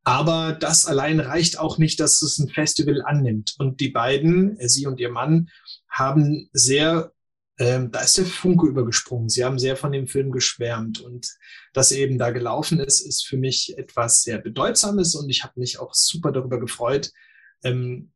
Aber das allein reicht auch nicht, dass es ein Festival annimmt. Und die beiden, äh, sie und ihr Mann, haben sehr, ähm, da ist der Funke übergesprungen. Sie haben sehr von dem Film geschwärmt. Und dass eben da gelaufen ist, ist für mich etwas sehr Bedeutsames. Und ich habe mich auch super darüber gefreut, ähm,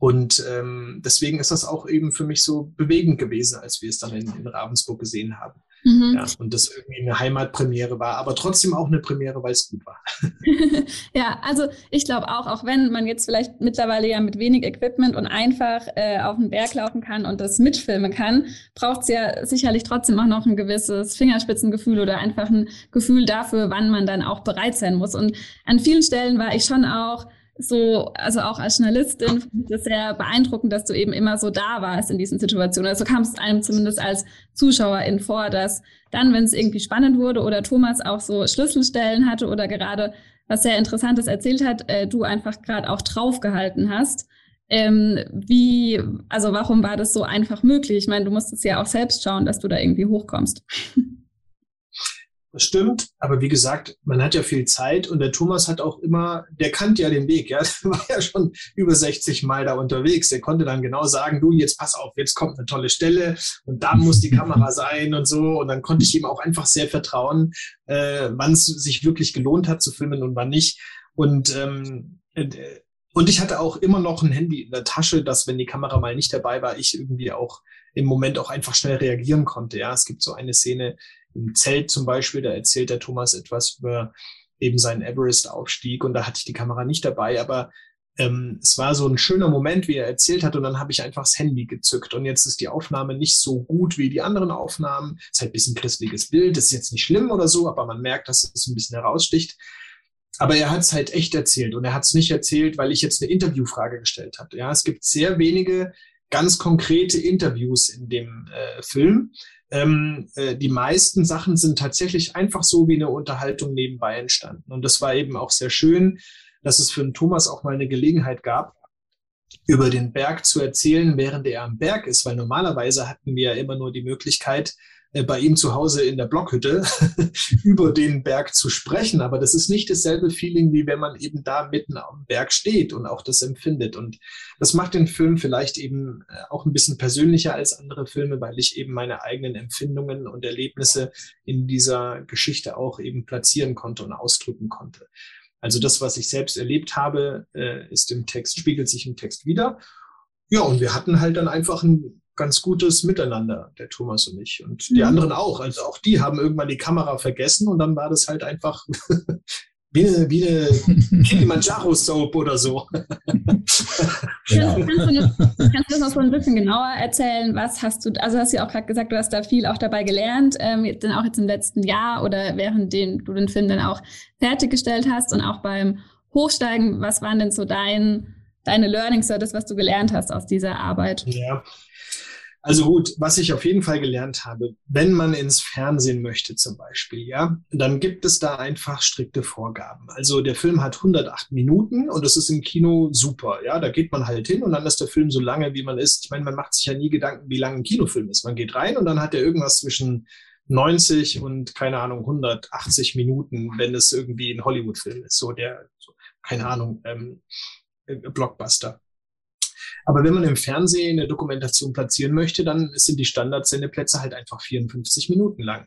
und ähm, deswegen ist das auch eben für mich so bewegend gewesen, als wir es dann in, in Ravensburg gesehen haben. Mhm. Ja, und das irgendwie eine Heimatpremiere war, aber trotzdem auch eine Premiere, weil es gut war. [laughs] [laughs] ja, also ich glaube auch, auch wenn man jetzt vielleicht mittlerweile ja mit wenig Equipment und einfach äh, auf den Berg laufen kann und das mitfilmen kann, braucht es ja sicherlich trotzdem auch noch ein gewisses Fingerspitzengefühl oder einfach ein Gefühl dafür, wann man dann auch bereit sein muss. Und an vielen Stellen war ich schon auch so, also auch als Journalistin, finde ich das sehr beeindruckend, dass du eben immer so da warst in diesen Situationen. Also kam es einem zumindest als Zuschauerin vor, dass dann, wenn es irgendwie spannend wurde oder Thomas auch so Schlüsselstellen hatte oder gerade was sehr Interessantes erzählt hat, äh, du einfach gerade auch draufgehalten hast. Ähm, wie, also warum war das so einfach möglich? Ich meine, du musstest ja auch selbst schauen, dass du da irgendwie hochkommst. [laughs] Das stimmt, aber wie gesagt, man hat ja viel Zeit und der Thomas hat auch immer, der kannte ja den Weg, ja, [laughs] der war ja schon über 60 Mal da unterwegs. Der konnte dann genau sagen, du, jetzt pass auf, jetzt kommt eine tolle Stelle und da muss die [laughs] Kamera sein und so. Und dann konnte ich ihm auch einfach sehr vertrauen, äh, wann es sich wirklich gelohnt hat zu filmen und wann nicht. Und ähm, äh, und ich hatte auch immer noch ein Handy in der Tasche, dass wenn die Kamera mal nicht dabei war, ich irgendwie auch im Moment auch einfach schnell reagieren konnte. Ja, es gibt so eine Szene im Zelt zum Beispiel, da erzählt der Thomas etwas über eben seinen Everest-Aufstieg und da hatte ich die Kamera nicht dabei, aber ähm, es war so ein schöner Moment, wie er erzählt hat und dann habe ich einfach das Handy gezückt und jetzt ist die Aufnahme nicht so gut wie die anderen Aufnahmen. Es ist halt ein bisschen christliches Bild, das ist jetzt nicht schlimm oder so, aber man merkt, dass es ein bisschen heraussticht. Aber er hat es halt echt erzählt und er hat es nicht erzählt, weil ich jetzt eine Interviewfrage gestellt habe. Ja, es gibt sehr wenige ganz konkrete Interviews in dem äh, Film. Ähm, äh, die meisten Sachen sind tatsächlich einfach so wie eine Unterhaltung nebenbei entstanden. Und das war eben auch sehr schön, dass es für den Thomas auch mal eine Gelegenheit gab, über den Berg zu erzählen, während er am Berg ist, weil normalerweise hatten wir ja immer nur die Möglichkeit, bei ihm zu Hause in der Blockhütte [laughs] über den Berg zu sprechen. Aber das ist nicht dasselbe Feeling, wie wenn man eben da mitten am Berg steht und auch das empfindet. Und das macht den Film vielleicht eben äh, auch ein bisschen persönlicher als andere Filme, weil ich eben meine eigenen Empfindungen und Erlebnisse in dieser Geschichte auch eben platzieren konnte und ausdrücken konnte. Also das, was ich selbst erlebt habe, äh, ist im Text, spiegelt sich im Text wieder. Ja, und wir hatten halt dann einfach ein ganz gutes Miteinander, der Thomas und ich. Und die mhm. anderen auch. Also auch die haben irgendwann die Kamera vergessen und dann war das halt einfach [laughs] wie eine, wie [laughs] eine Kilimanjaro-Soap oder so. [laughs] genau. kannst, du das, kannst du das noch so ein bisschen genauer erzählen? Was hast du, also hast du ja auch gerade gesagt, du hast da viel auch dabei gelernt, ähm, dann auch jetzt im letzten Jahr oder während den, du den Film dann auch fertiggestellt hast und auch beim Hochsteigen, was waren denn so dein, deine Learnings oder das, was du gelernt hast aus dieser Arbeit? Ja, also gut, was ich auf jeden Fall gelernt habe, wenn man ins Fernsehen möchte zum Beispiel, ja, dann gibt es da einfach strikte Vorgaben. Also der Film hat 108 Minuten und das ist im Kino super, ja, da geht man halt hin und dann ist der Film so lange, wie man ist. Ich meine, man macht sich ja nie Gedanken, wie lang ein Kinofilm ist. Man geht rein und dann hat er irgendwas zwischen 90 und keine Ahnung 180 Minuten, wenn es irgendwie ein Hollywood-Film ist, so der, so, keine Ahnung, ähm, äh, Blockbuster. Aber wenn man im Fernsehen eine Dokumentation platzieren möchte, dann sind die Standardsendeplätze halt einfach 54 Minuten lang.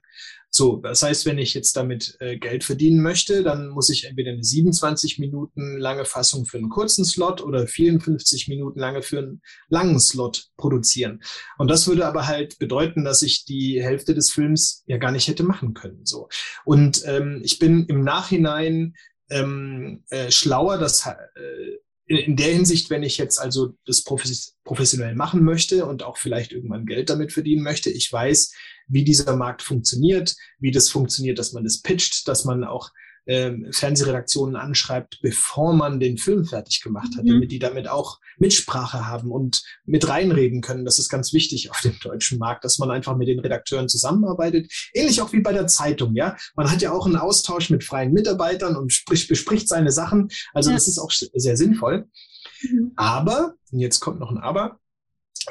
So, das heißt, wenn ich jetzt damit äh, Geld verdienen möchte, dann muss ich entweder eine 27 Minuten lange Fassung für einen kurzen Slot oder 54 Minuten lange für einen langen Slot produzieren. Und das würde aber halt bedeuten, dass ich die Hälfte des Films ja gar nicht hätte machen können. So. Und ähm, ich bin im Nachhinein ähm, äh, schlauer, dass äh, in, in der Hinsicht, wenn ich jetzt also das professionell machen möchte und auch vielleicht irgendwann Geld damit verdienen möchte, ich weiß, wie dieser Markt funktioniert, wie das funktioniert, dass man das pitcht, dass man auch ähm, Fernsehredaktionen anschreibt, bevor man den Film fertig gemacht hat, mhm. damit die damit auch Mitsprache haben und mit reinreden können. Das ist ganz wichtig auf dem deutschen Markt, dass man einfach mit den Redakteuren zusammenarbeitet. Ähnlich auch wie bei der Zeitung, ja. Man hat ja auch einen Austausch mit freien Mitarbeitern und spricht, bespricht seine Sachen. Also ja. das ist auch sehr sinnvoll. Mhm. Aber, und jetzt kommt noch ein Aber,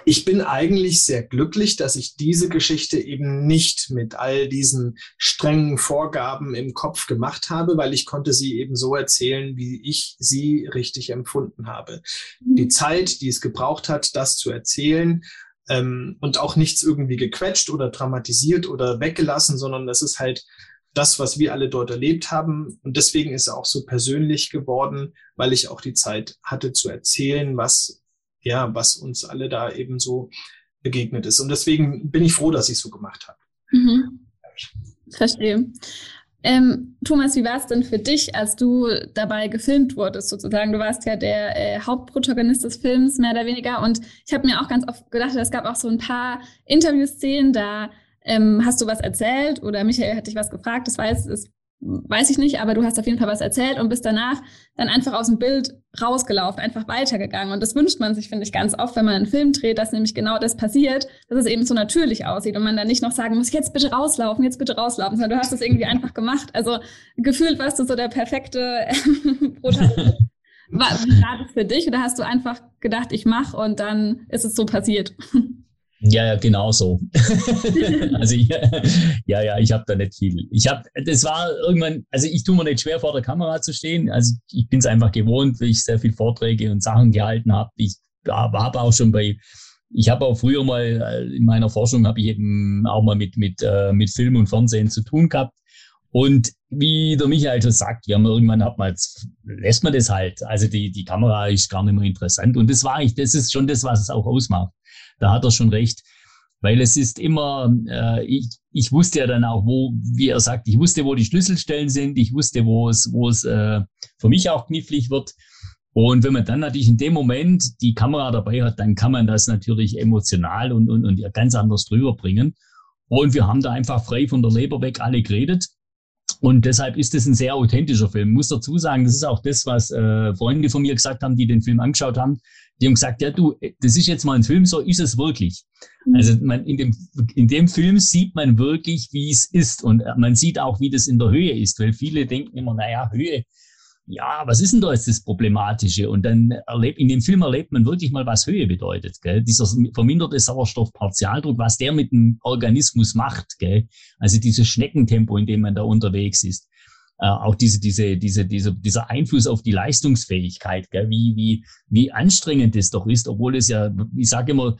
ich bin eigentlich sehr glücklich, dass ich diese Geschichte eben nicht mit all diesen strengen Vorgaben im Kopf gemacht habe, weil ich konnte sie eben so erzählen, wie ich sie richtig empfunden habe. Mhm. Die Zeit, die es gebraucht hat, das zu erzählen ähm, und auch nichts irgendwie gequetscht oder dramatisiert oder weggelassen, sondern das ist halt das, was wir alle dort erlebt haben. Und deswegen ist er auch so persönlich geworden, weil ich auch die Zeit hatte zu erzählen, was ja, was uns alle da eben so begegnet ist. Und deswegen bin ich froh, dass ich es so gemacht habe. Mhm. Verstehe. Ähm, Thomas, wie war es denn für dich, als du dabei gefilmt wurdest, sozusagen? Du warst ja der äh, Hauptprotagonist des Films, mehr oder weniger. Und ich habe mir auch ganz oft gedacht, es gab auch so ein paar Interviewszenen, da ähm, hast du was erzählt oder Michael hat dich was gefragt. Das weiß, es weiß ich nicht, aber du hast auf jeden Fall was erzählt und bist danach dann einfach aus dem Bild rausgelaufen, einfach weitergegangen. Und das wünscht man sich, finde ich, ganz oft, wenn man einen Film dreht, dass nämlich genau das passiert, dass es eben so natürlich aussieht und man dann nicht noch sagen muss, jetzt bitte rauslaufen, jetzt bitte rauslaufen, sondern du hast es irgendwie einfach gemacht. Also gefühlt warst du so der perfekte Protagonist. War, wie war das für dich oder hast du einfach gedacht, ich mach und dann ist es so passiert? Ja, ja, genau so. [laughs] also ich, ja, ja, ich habe da nicht viel. Ich habe, das war irgendwann, also ich tue mir nicht schwer vor der Kamera zu stehen. Also ich bin es einfach gewohnt, weil ich sehr viel Vorträge und Sachen gehalten habe. Ich habe auch schon bei, ich habe auch früher mal äh, in meiner Forschung habe ich eben auch mal mit mit äh, mit Film und Fernsehen zu tun gehabt. Und wie der Michael schon sagt, wir haben irgendwann hat man jetzt, lässt man das halt. Also die, die Kamera ist gar nicht mehr interessant. Und das war ich, das ist schon das, was es auch ausmacht da hat er schon recht. Weil es ist immer, äh, ich, ich wusste ja dann auch, wo, wie er sagt, ich wusste, wo die Schlüsselstellen sind, ich wusste, wo es, wo es äh, für mich auch knifflig wird. Und wenn man dann natürlich in dem Moment die Kamera dabei hat, dann kann man das natürlich emotional und, und, und ganz anders drüber bringen. Und wir haben da einfach frei von der Leber weg alle geredet. Und deshalb ist es ein sehr authentischer Film. Ich muss dazu sagen, das ist auch das, was äh, Freunde von mir gesagt haben, die den Film angeschaut haben. Die haben gesagt, ja du, das ist jetzt mal ein Film, so ist es wirklich. Mhm. Also man, in, dem, in dem Film sieht man wirklich, wie es ist. Und man sieht auch, wie das in der Höhe ist, weil viele denken immer, naja, Höhe, ja, was ist denn da jetzt das Problematische? Und dann erlebt, in dem Film erlebt man wirklich mal, was Höhe bedeutet, gell? Dieser verminderte Sauerstoffpartialdruck, was der mit dem Organismus macht, gell? Also dieses Schneckentempo, in dem man da unterwegs ist. Äh, auch diese, diese, diese, diese, dieser Einfluss auf die Leistungsfähigkeit, gell? Wie, wie, wie anstrengend das doch ist, obwohl es ja, ich sage immer,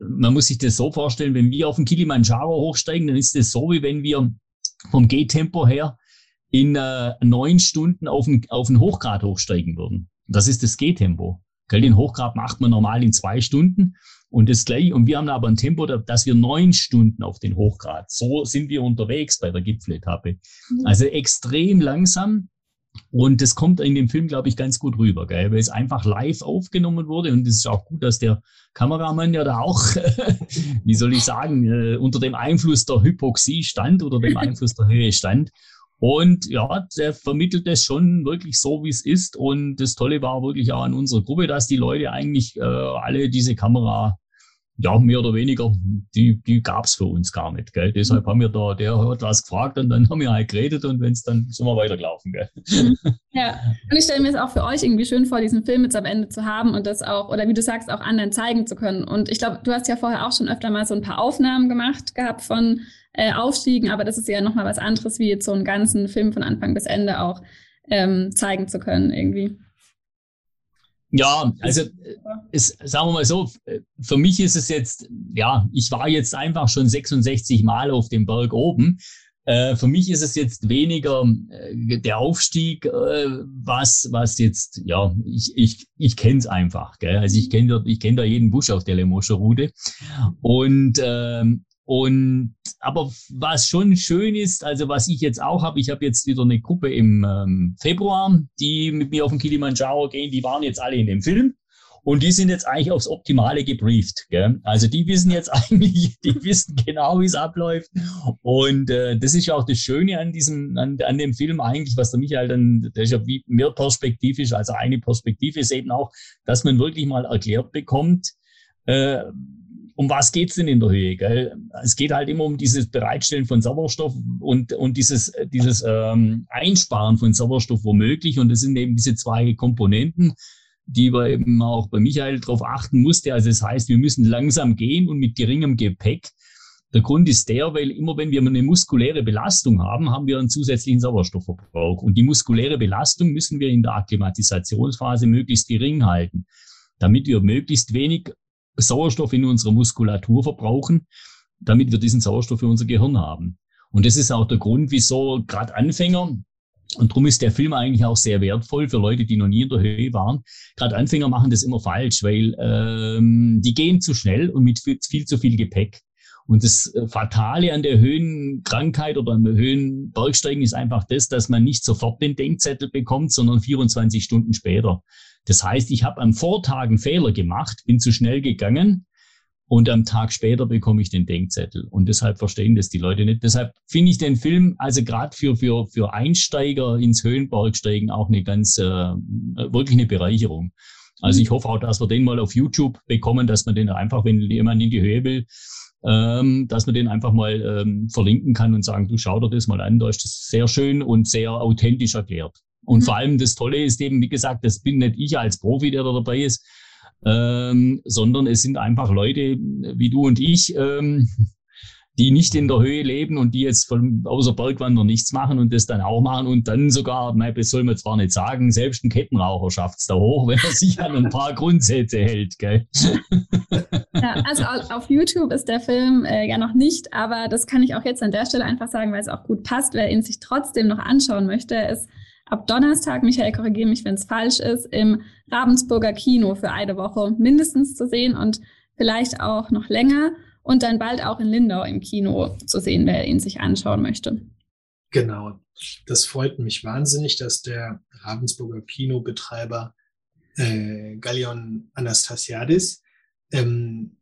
man muss sich das so vorstellen, wenn wir auf den Kilimanjaro hochsteigen, dann ist das so, wie wenn wir vom Gehtempo her in äh, neun Stunden auf den, auf den Hochgrad hochsteigen würden. Das ist das Gehtempo. Den Hochgrad macht man normal in zwei Stunden und das gleich. Und wir haben aber ein Tempo, dass wir neun Stunden auf den Hochgrad. So sind wir unterwegs bei der Gipfeletappe. Mhm. Also extrem langsam. Und das kommt in dem Film, glaube ich, ganz gut rüber, gell? weil es einfach live aufgenommen wurde. Und es ist auch gut, dass der Kameramann ja da auch, [laughs] wie soll ich sagen, äh, unter dem Einfluss der Hypoxie stand oder dem [laughs] Einfluss der Höhe stand und ja, der vermittelt es schon wirklich so, wie es ist. Und das Tolle war wirklich auch an unserer Gruppe, dass die Leute eigentlich äh, alle diese Kamera, ja, mehr oder weniger, die, die gab's für uns gar nicht. Gell? Deshalb haben wir da, der hat was gefragt und dann haben wir halt geredet und wenn es dann sind wir weitergelaufen. Gell? [laughs] Ja, und ich stelle mir es auch für euch irgendwie schön vor, diesen Film jetzt am Ende zu haben und das auch, oder wie du sagst, auch anderen zeigen zu können. Und ich glaube, du hast ja vorher auch schon öfter mal so ein paar Aufnahmen gemacht gehabt von äh, Aufstiegen, aber das ist ja nochmal was anderes, wie jetzt so einen ganzen Film von Anfang bis Ende auch ähm, zeigen zu können irgendwie. Ja, also es, sagen wir mal so, für mich ist es jetzt, ja, ich war jetzt einfach schon 66 Mal auf dem Berg oben. Äh, für mich ist es jetzt weniger äh, der Aufstieg, äh, was, was jetzt, ja, ich, ich, ich kenne es einfach. Gell? Also ich kenne ich kenn da jeden Busch auf der Lemoscher Route. Und ähm, und aber was schon schön ist, also was ich jetzt auch habe, ich habe jetzt wieder eine Gruppe im ähm, Februar, die mit mir auf den Kilimanjaro gehen, die waren jetzt alle in dem Film. Und die sind jetzt eigentlich aufs Optimale gebrieft. Gell? Also die wissen jetzt [laughs] eigentlich, die wissen genau, wie es abläuft. Und äh, das ist ja auch das Schöne an diesem, an, an dem Film eigentlich, was der Michael dann, der ist ja wie mehr perspektivisch, also eine Perspektive ist eben auch, dass man wirklich mal erklärt bekommt, äh, um was geht's denn in der Höhe? Gell? Es geht halt immer um dieses Bereitstellen von Sauerstoff und, und dieses, dieses ähm, Einsparen von Sauerstoff womöglich. Und das sind eben diese zwei Komponenten, die wir eben auch bei Michael darauf achten musste. Also das heißt, wir müssen langsam gehen und mit geringem Gepäck. Der Grund ist der, weil immer wenn wir eine muskuläre Belastung haben, haben wir einen zusätzlichen Sauerstoffverbrauch. Und die muskuläre Belastung müssen wir in der Akklimatisationsphase möglichst gering halten, damit wir möglichst wenig Sauerstoff in unserer Muskulatur verbrauchen, damit wir diesen Sauerstoff für unser Gehirn haben. Und das ist auch der Grund, wieso gerade Anfänger, und darum ist der Film eigentlich auch sehr wertvoll für Leute, die noch nie in der Höhe waren. Gerade Anfänger machen das immer falsch, weil ähm, die gehen zu schnell und mit viel, viel zu viel Gepäck. Und das Fatale an der Höhenkrankheit oder am Höhenbergsteigen ist einfach das, dass man nicht sofort den Denkzettel bekommt, sondern 24 Stunden später. Das heißt, ich habe am Vortag einen Fehler gemacht, bin zu schnell gegangen und am Tag später bekomme ich den Denkzettel. Und deshalb verstehen das die Leute nicht. Deshalb finde ich den Film, also gerade für, für, für Einsteiger ins Höhenbergsteigen auch eine ganz, äh, wirklich eine Bereicherung. Also ich hoffe auch, dass wir den mal auf YouTube bekommen, dass man den einfach, wenn jemand in die Höhe will, ähm, dass man den einfach mal ähm, verlinken kann und sagen, du schau dir das mal an, da ist das sehr schön und sehr authentisch erklärt. Und mhm. vor allem das Tolle ist eben, wie gesagt, das bin nicht ich als Profi, der da dabei ist, ähm, sondern es sind einfach Leute wie du und ich, ähm, die nicht in der Höhe leben und die jetzt von außer Bergwandern nichts machen und das dann auch machen und dann sogar, nein, das soll man zwar nicht sagen, selbst ein Kettenraucher schafft es da hoch, [laughs] wenn er sich an ein paar Grundsätze hält. Gell? Ja, also auf YouTube ist der Film äh, ja noch nicht, aber das kann ich auch jetzt an der Stelle einfach sagen, weil es auch gut passt, wer ihn sich trotzdem noch anschauen möchte, ist ab Donnerstag, Michael, korrigiere mich, wenn es falsch ist, im Ravensburger Kino für eine Woche mindestens zu sehen und vielleicht auch noch länger und dann bald auch in Lindau im Kino zu sehen, wer ihn sich anschauen möchte. Genau. Das freut mich wahnsinnig, dass der Ravensburger Kinobetreiber äh, Gallion Anastasiadis ähm,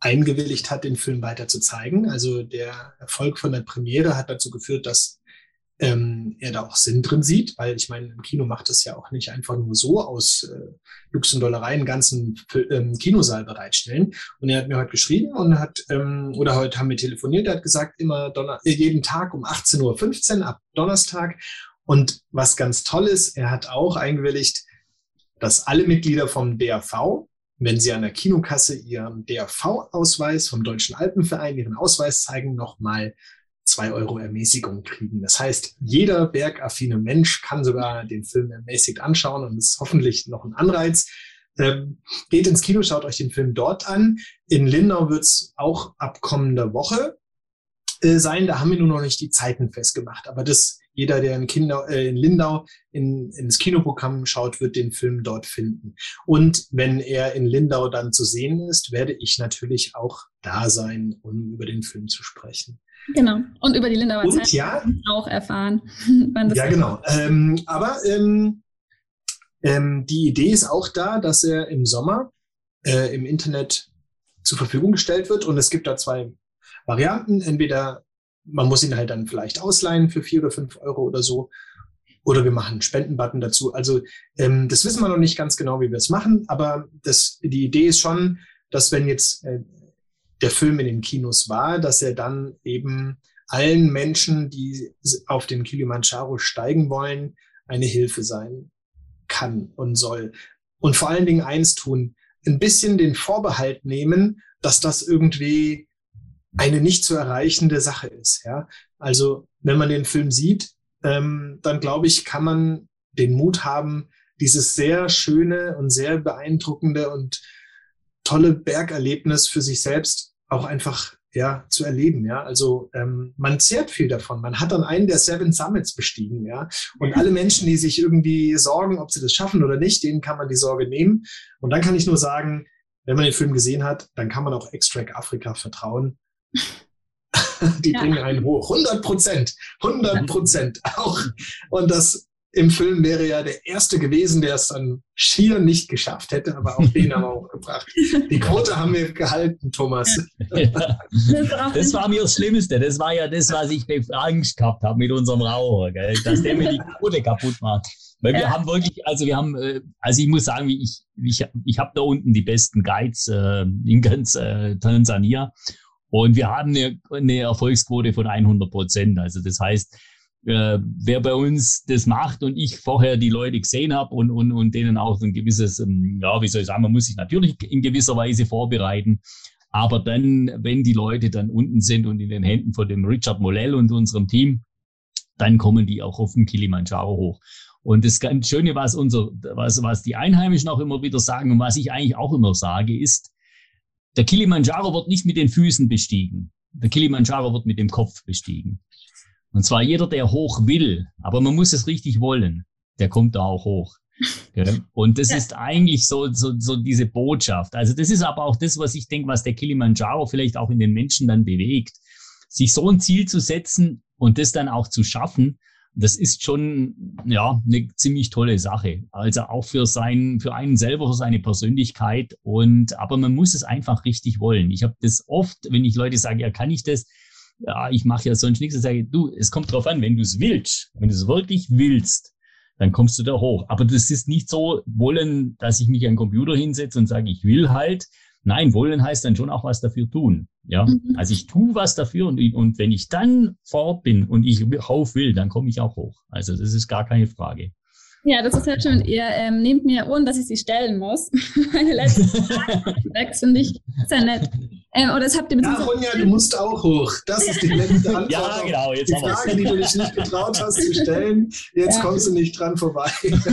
eingewilligt hat, den Film weiter zu zeigen. Also der Erfolg von der Premiere hat dazu geführt, dass ähm, er da auch Sinn drin sieht, weil ich meine, im Kino macht es ja auch nicht einfach nur so aus äh, Jux und Dollerei einen ganzen ähm, Kinosaal bereitstellen. Und er hat mir heute geschrieben und hat, ähm, oder heute haben wir telefoniert, er hat gesagt, immer Donner äh, jeden Tag um 18.15 Uhr ab Donnerstag. Und was ganz toll ist, er hat auch eingewilligt, dass alle Mitglieder vom DAV, wenn sie an der Kinokasse ihren DAV-Ausweis vom Deutschen Alpenverein, ihren Ausweis zeigen, nochmal zwei Euro Ermäßigung kriegen. Das heißt, jeder bergaffine Mensch kann sogar den Film ermäßigt anschauen und ist hoffentlich noch ein Anreiz. Ähm, geht ins Kino, schaut euch den Film dort an. In Lindau wird es auch ab kommender Woche äh, sein. Da haben wir nur noch nicht die Zeiten festgemacht. Aber das, jeder, der in, Kinder, äh, in Lindau in, ins Kinoprogramm schaut, wird den Film dort finden. Und wenn er in Lindau dann zu sehen ist, werde ich natürlich auch da sein, um über den Film zu sprechen. Genau. Und über die Lindauer Zeit ja, auch erfahren. [laughs] ja, genau. Ähm, aber ähm, ähm, die Idee ist auch da, dass er im Sommer äh, im Internet zur Verfügung gestellt wird. Und es gibt da zwei Varianten. Entweder man muss ihn halt dann vielleicht ausleihen für vier oder fünf Euro oder so. Oder wir machen einen Spendenbutton dazu. Also ähm, das wissen wir noch nicht ganz genau, wie wir es machen. Aber das, die Idee ist schon, dass wenn jetzt äh, der Film in den Kinos war, dass er dann eben allen Menschen, die auf den Kilimanjaro steigen wollen, eine Hilfe sein kann und soll. Und vor allen Dingen eins tun, ein bisschen den Vorbehalt nehmen, dass das irgendwie eine nicht zu erreichende Sache ist. Ja? Also wenn man den Film sieht, ähm, dann glaube ich, kann man den Mut haben, dieses sehr schöne und sehr beeindruckende und tolle Bergerlebnis für sich selbst auch einfach ja zu erleben. Ja, also ähm, man zehrt viel davon. Man hat dann einen der Seven Summits bestiegen. Ja, und alle Menschen, die sich irgendwie sorgen, ob sie das schaffen oder nicht, denen kann man die Sorge nehmen. Und dann kann ich nur sagen, wenn man den Film gesehen hat, dann kann man auch Extract Afrika vertrauen. [laughs] die ja. bringen einen hoch. 100 Prozent. 100 Prozent auch. Und das im Film wäre ja der Erste gewesen, der es dann schier nicht geschafft hätte, aber auch den haben wir auch gebracht. [laughs] Die Quote haben wir gehalten, Thomas. Ja. Das war mir das Schlimmste. Das war ja das, was ich Angst gehabt habe mit unserem Raucher, gell? dass der mir die Quote kaputt macht. Weil wir ja. haben wirklich, also wir haben, äh, also ich muss sagen, ich, ich, ich habe da unten die besten Guides äh, in ganz äh, Tansania und wir haben eine, eine Erfolgsquote von 100 Prozent. Also das heißt, äh, wer bei uns das macht und ich vorher die Leute gesehen habe und, und, und denen auch ein gewisses, ähm, ja, wie soll ich sagen, man muss sich natürlich in gewisser Weise vorbereiten. Aber dann, wenn die Leute dann unten sind und in den Händen von dem Richard Molell und unserem Team, dann kommen die auch auf den Kilimanjaro hoch. Und das ganz Schöne, was unser, was, was die Einheimischen auch immer wieder sagen und was ich eigentlich auch immer sage, ist, der Kilimanjaro wird nicht mit den Füßen bestiegen. Der Kilimanjaro wird mit dem Kopf bestiegen. Und zwar jeder, der hoch will, aber man muss es richtig wollen, der kommt da auch hoch. [laughs] Und das ja. ist eigentlich so, so, so diese Botschaft. Also das ist aber auch das, was ich denke, was der Kilimanjaro vielleicht auch in den Menschen dann bewegt. Sich so ein Ziel zu setzen und das dann auch zu schaffen, das ist schon ja eine ziemlich tolle Sache. Also auch für sein, für einen selber, für seine Persönlichkeit. Und aber man muss es einfach richtig wollen. Ich habe das oft, wenn ich Leute sage, ja, kann ich das? Ja, ich mache ja sonst nichts. Ich sage, du, es kommt drauf an, wenn du es willst, wenn du es wirklich willst, dann kommst du da hoch. Aber das ist nicht so wollen, dass ich mich an den Computer hinsetze und sage, ich will halt. Nein, wollen heißt dann schon auch was dafür tun. Ja, mhm. also ich tue was dafür und, und wenn ich dann fort bin und ich rauf will, dann komme ich auch hoch. Also das ist gar keine Frage. Ja, das ist ja schön. Ihr ähm, nehmt mir, ohne dass ich sie stellen muss, [laughs] meine letzte Frage weg, finde ich sehr nett. Ähm, oder das habt ihr ja, Ronja, du musst auch hoch. Das ist die letzte [laughs] Antwort. ja, genau. Jetzt die Frage, die du dich nicht getraut hast zu stellen, jetzt ja. kommst du nicht dran vorbei.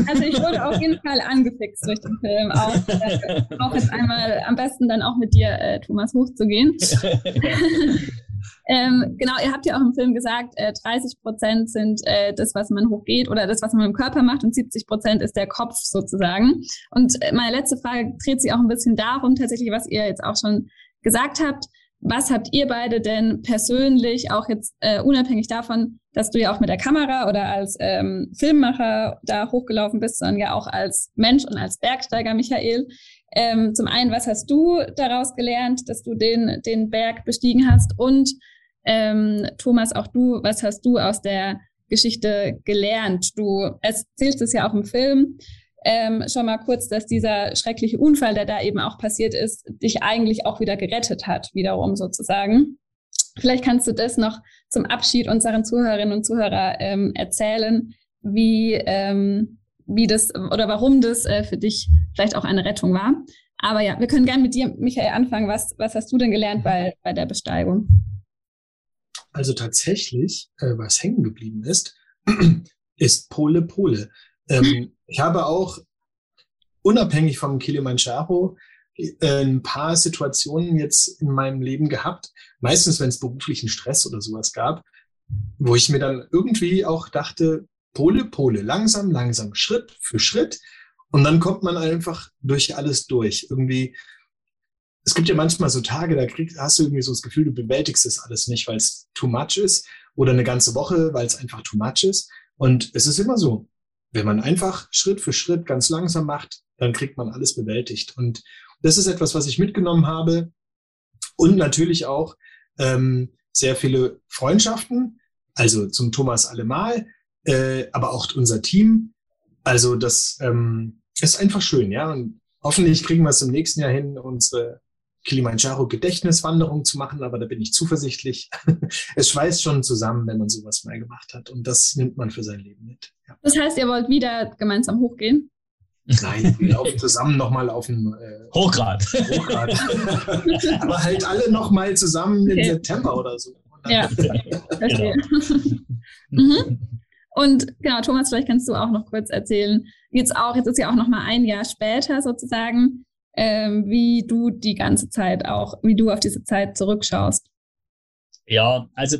Also ich wurde auf jeden Fall angefixt durch den Film. Auch, äh, auch jetzt einmal am besten dann auch mit dir, äh, Thomas, hochzugehen. [laughs] Ähm, genau, ihr habt ja auch im Film gesagt, äh, 30 Prozent sind äh, das, was man hochgeht oder das, was man im Körper macht und 70 Prozent ist der Kopf sozusagen. Und äh, meine letzte Frage dreht sich auch ein bisschen darum, tatsächlich, was ihr jetzt auch schon gesagt habt. Was habt ihr beide denn persönlich, auch jetzt äh, unabhängig davon, dass du ja auch mit der Kamera oder als ähm, Filmmacher da hochgelaufen bist, sondern ja auch als Mensch und als Bergsteiger, Michael. Ähm, zum einen, was hast du daraus gelernt, dass du den, den Berg bestiegen hast? Und ähm, Thomas, auch du, was hast du aus der Geschichte gelernt? Du erzählst es ja auch im Film. Ähm, schon mal kurz, dass dieser schreckliche Unfall, der da eben auch passiert ist, dich eigentlich auch wieder gerettet hat, wiederum sozusagen. Vielleicht kannst du das noch zum Abschied unseren Zuhörerinnen und Zuhörer ähm, erzählen, wie, ähm, wie das oder warum das äh, für dich vielleicht auch eine Rettung war. Aber ja, wir können gerne mit dir, Michael, anfangen. Was, was hast du denn gelernt bei, bei der Besteigung? Also tatsächlich, äh, was hängen geblieben ist, [clears throat] ist Pole Pole. Ähm, [laughs] ich habe auch unabhängig vom Kilimanjaro äh, ein paar Situationen jetzt in meinem Leben gehabt, meistens wenn es beruflichen Stress oder sowas gab, wo ich mir dann irgendwie auch dachte, Pole, Pole, langsam, langsam, Schritt für Schritt. Und dann kommt man einfach durch alles durch. Irgendwie es gibt ja manchmal so Tage, da krieg, hast du irgendwie so das Gefühl, du bewältigst es alles nicht, weil es too much ist oder eine ganze Woche, weil es einfach too much ist. Und es ist immer so, wenn man einfach Schritt für Schritt ganz langsam macht, dann kriegt man alles bewältigt. Und das ist etwas, was ich mitgenommen habe. Und natürlich auch ähm, sehr viele Freundschaften, also zum Thomas allemal, äh, aber auch unser Team. Also das ähm, ist einfach schön, ja. Und hoffentlich kriegen wir es im nächsten Jahr hin, unsere Kilimanjaro Gedächtniswanderung zu machen, aber da bin ich zuversichtlich. [laughs] es schweißt schon zusammen, wenn man sowas mal gemacht hat und das nimmt man für sein Leben mit. Ja. Das heißt, ihr wollt wieder gemeinsam hochgehen? Nein, wir laufen zusammen nochmal auf dem äh, Hochgrad. Hochgrad. [laughs] aber halt alle nochmal zusammen okay. im September oder so. Ja, verstehe. [laughs] Genau. mhm. Und genau, Thomas, vielleicht kannst du auch noch kurz erzählen, jetzt auch, jetzt ist ja auch noch mal ein Jahr später sozusagen, ähm, wie du die ganze Zeit auch, wie du auf diese Zeit zurückschaust. Ja, also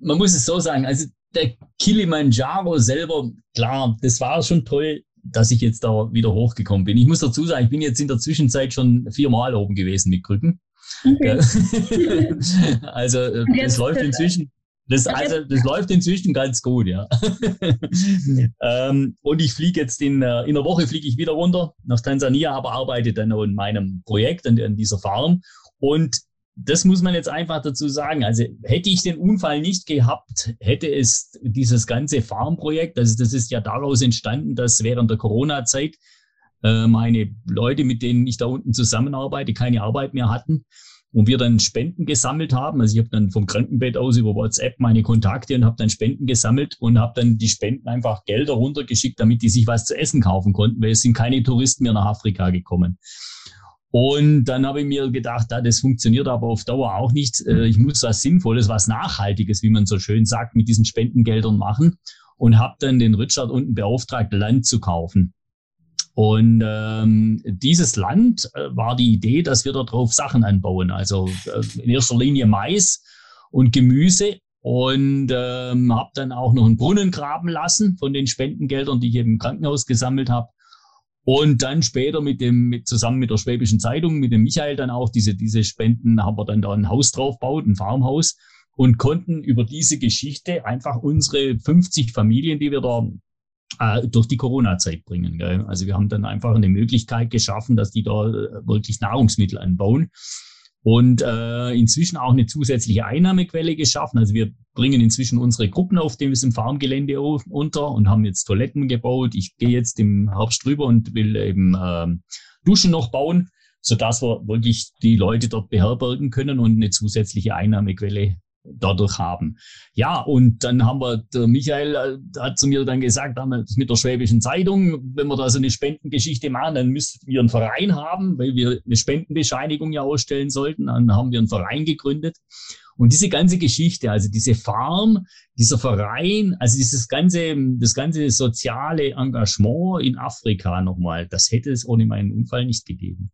man muss es so sagen, also der Kilimanjaro selber, klar, das war schon toll, dass ich jetzt da wieder hochgekommen bin. Ich muss dazu sagen, ich bin jetzt in der Zwischenzeit schon viermal oben gewesen mit Krücken. Okay. [laughs] also das läuft inzwischen. Das, also, das läuft inzwischen ganz gut, ja. [laughs] ähm, und ich fliege jetzt in, äh, in einer Woche fliege ich wieder runter nach Tansania, aber arbeite dann an meinem Projekt, an, an dieser Farm. Und das muss man jetzt einfach dazu sagen. Also hätte ich den Unfall nicht gehabt, hätte es dieses ganze Farmprojekt, also das ist ja daraus entstanden, dass während der Corona-Zeit äh, meine Leute, mit denen ich da unten zusammenarbeite, keine Arbeit mehr hatten und wir dann Spenden gesammelt haben. Also ich habe dann vom Krankenbett aus über WhatsApp meine Kontakte und habe dann Spenden gesammelt und habe dann die Spenden einfach Gelder runtergeschickt, damit die sich was zu essen kaufen konnten, weil es sind keine Touristen mehr nach Afrika gekommen. Und dann habe ich mir gedacht, ah, das funktioniert aber auf Dauer auch nicht. Äh, ich muss was Sinnvolles, was Nachhaltiges, wie man so schön sagt, mit diesen Spendengeldern machen und habe dann den Richard unten beauftragt, Land zu kaufen. Und ähm, dieses Land äh, war die Idee, dass wir darauf Sachen anbauen. Also äh, in erster Linie Mais und Gemüse. Und ähm, habe dann auch noch einen Brunnen graben lassen von den Spendengeldern, die ich im Krankenhaus gesammelt habe. Und dann später mit dem, mit, zusammen mit der Schwäbischen Zeitung, mit dem Michael dann auch diese, diese Spenden, haben wir dann da ein Haus drauf baut, ein Farmhaus und konnten über diese Geschichte einfach unsere 50 Familien, die wir da äh, durch die Corona-Zeit bringen. Gell? Also wir haben dann einfach eine Möglichkeit geschaffen, dass die da äh, wirklich Nahrungsmittel anbauen und äh, inzwischen auch eine zusätzliche Einnahmequelle geschaffen. Also wir bringen inzwischen unsere Gruppen auf dem Farmgelände unter und haben jetzt Toiletten gebaut. Ich gehe jetzt im Herbst drüber und will eben äh, Duschen noch bauen, sodass wir wirklich die Leute dort beherbergen können und eine zusätzliche Einnahmequelle dadurch haben. Ja, und dann haben wir, der Michael äh, hat zu mir dann gesagt, mit der Schwäbischen Zeitung, wenn wir da so eine Spendengeschichte machen, dann müssten wir einen Verein haben, weil wir eine Spendenbescheinigung ja ausstellen sollten. Dann haben wir einen Verein gegründet. Und diese ganze Geschichte, also diese Farm, dieser Verein, also dieses ganze, das ganze soziale Engagement in Afrika nochmal, das hätte es ohne meinen Unfall nicht gegeben.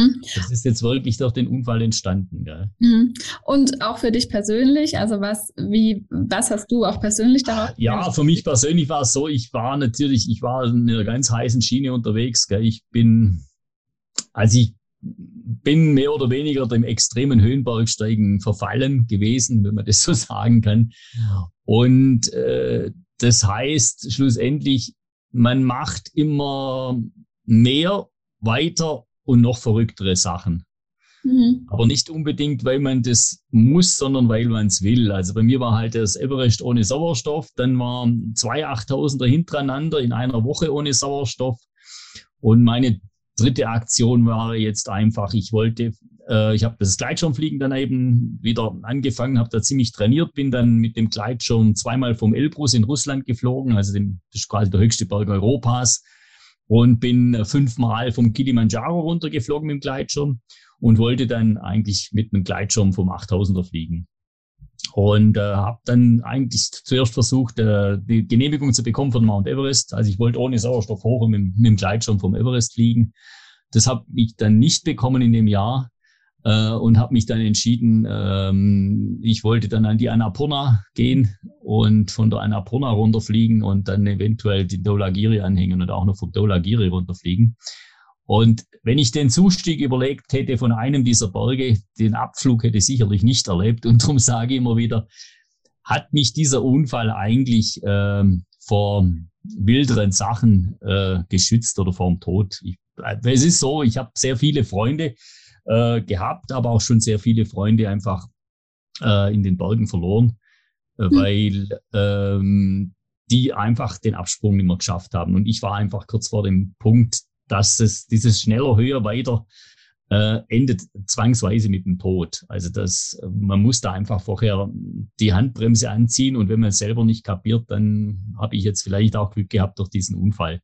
Mhm. Das ist jetzt wirklich durch den Unfall entstanden. Gell? Mhm. Und auch für dich persönlich, also was, wie, was hast du auch persönlich darauf? Ja, für mich persönlich war es so, ich war natürlich, ich war in einer ganz heißen Schiene unterwegs. Gell? Ich bin, also ich bin mehr oder weniger dem extremen Höhenbergsteigen verfallen gewesen, wenn man das so [laughs] sagen kann. Und äh, das heißt schlussendlich, man macht immer mehr, weiter und noch verrücktere Sachen. Mhm. Aber nicht unbedingt, weil man das muss, sondern weil man es will. Also bei mir war halt das Everest ohne Sauerstoff, dann waren zwei 8000er hintereinander in einer Woche ohne Sauerstoff. Und meine dritte Aktion war jetzt einfach, ich wollte, äh, ich habe das Gleitschirmfliegen dann eben wieder angefangen, habe da ziemlich trainiert, bin dann mit dem Gleitschirm zweimal vom Elbrus in Russland geflogen, also dem, das ist quasi der höchste Berg Europas und bin äh, fünfmal vom Kilimanjaro runtergeflogen mit dem Gleitschirm und wollte dann eigentlich mit einem Gleitschirm vom 8000er fliegen. Und äh, habe dann eigentlich zuerst versucht, äh, die Genehmigung zu bekommen von Mount Everest. Also ich wollte ohne Sauerstoff hoch und mit, mit dem Gleitschirm vom Everest fliegen. Das habe ich dann nicht bekommen in dem Jahr äh, und habe mich dann entschieden, ähm, ich wollte dann an die Annapurna gehen und von der Annapurna runterfliegen und dann eventuell die Dolagiri anhängen und auch noch vom Dolagiri runterfliegen. Und wenn ich den Zustieg überlegt hätte von einem dieser Berge, den Abflug hätte ich sicherlich nicht erlebt. Und darum sage ich immer wieder, hat mich dieser Unfall eigentlich ähm, vor wilderen Sachen äh, geschützt oder vor dem Tod. Ich, äh, es ist so, ich habe sehr viele Freunde, äh, gehabt, aber auch schon sehr viele Freunde einfach äh, in den Bergen verloren, äh, mhm. weil ähm, die einfach den Absprung nicht mehr geschafft haben. Und ich war einfach kurz vor dem Punkt, dass es dieses schneller, höher, weiter äh, endet zwangsweise mit dem Tod. Also das, man muss da einfach vorher die Handbremse anziehen und wenn man es selber nicht kapiert, dann habe ich jetzt vielleicht auch Glück gehabt durch diesen Unfall,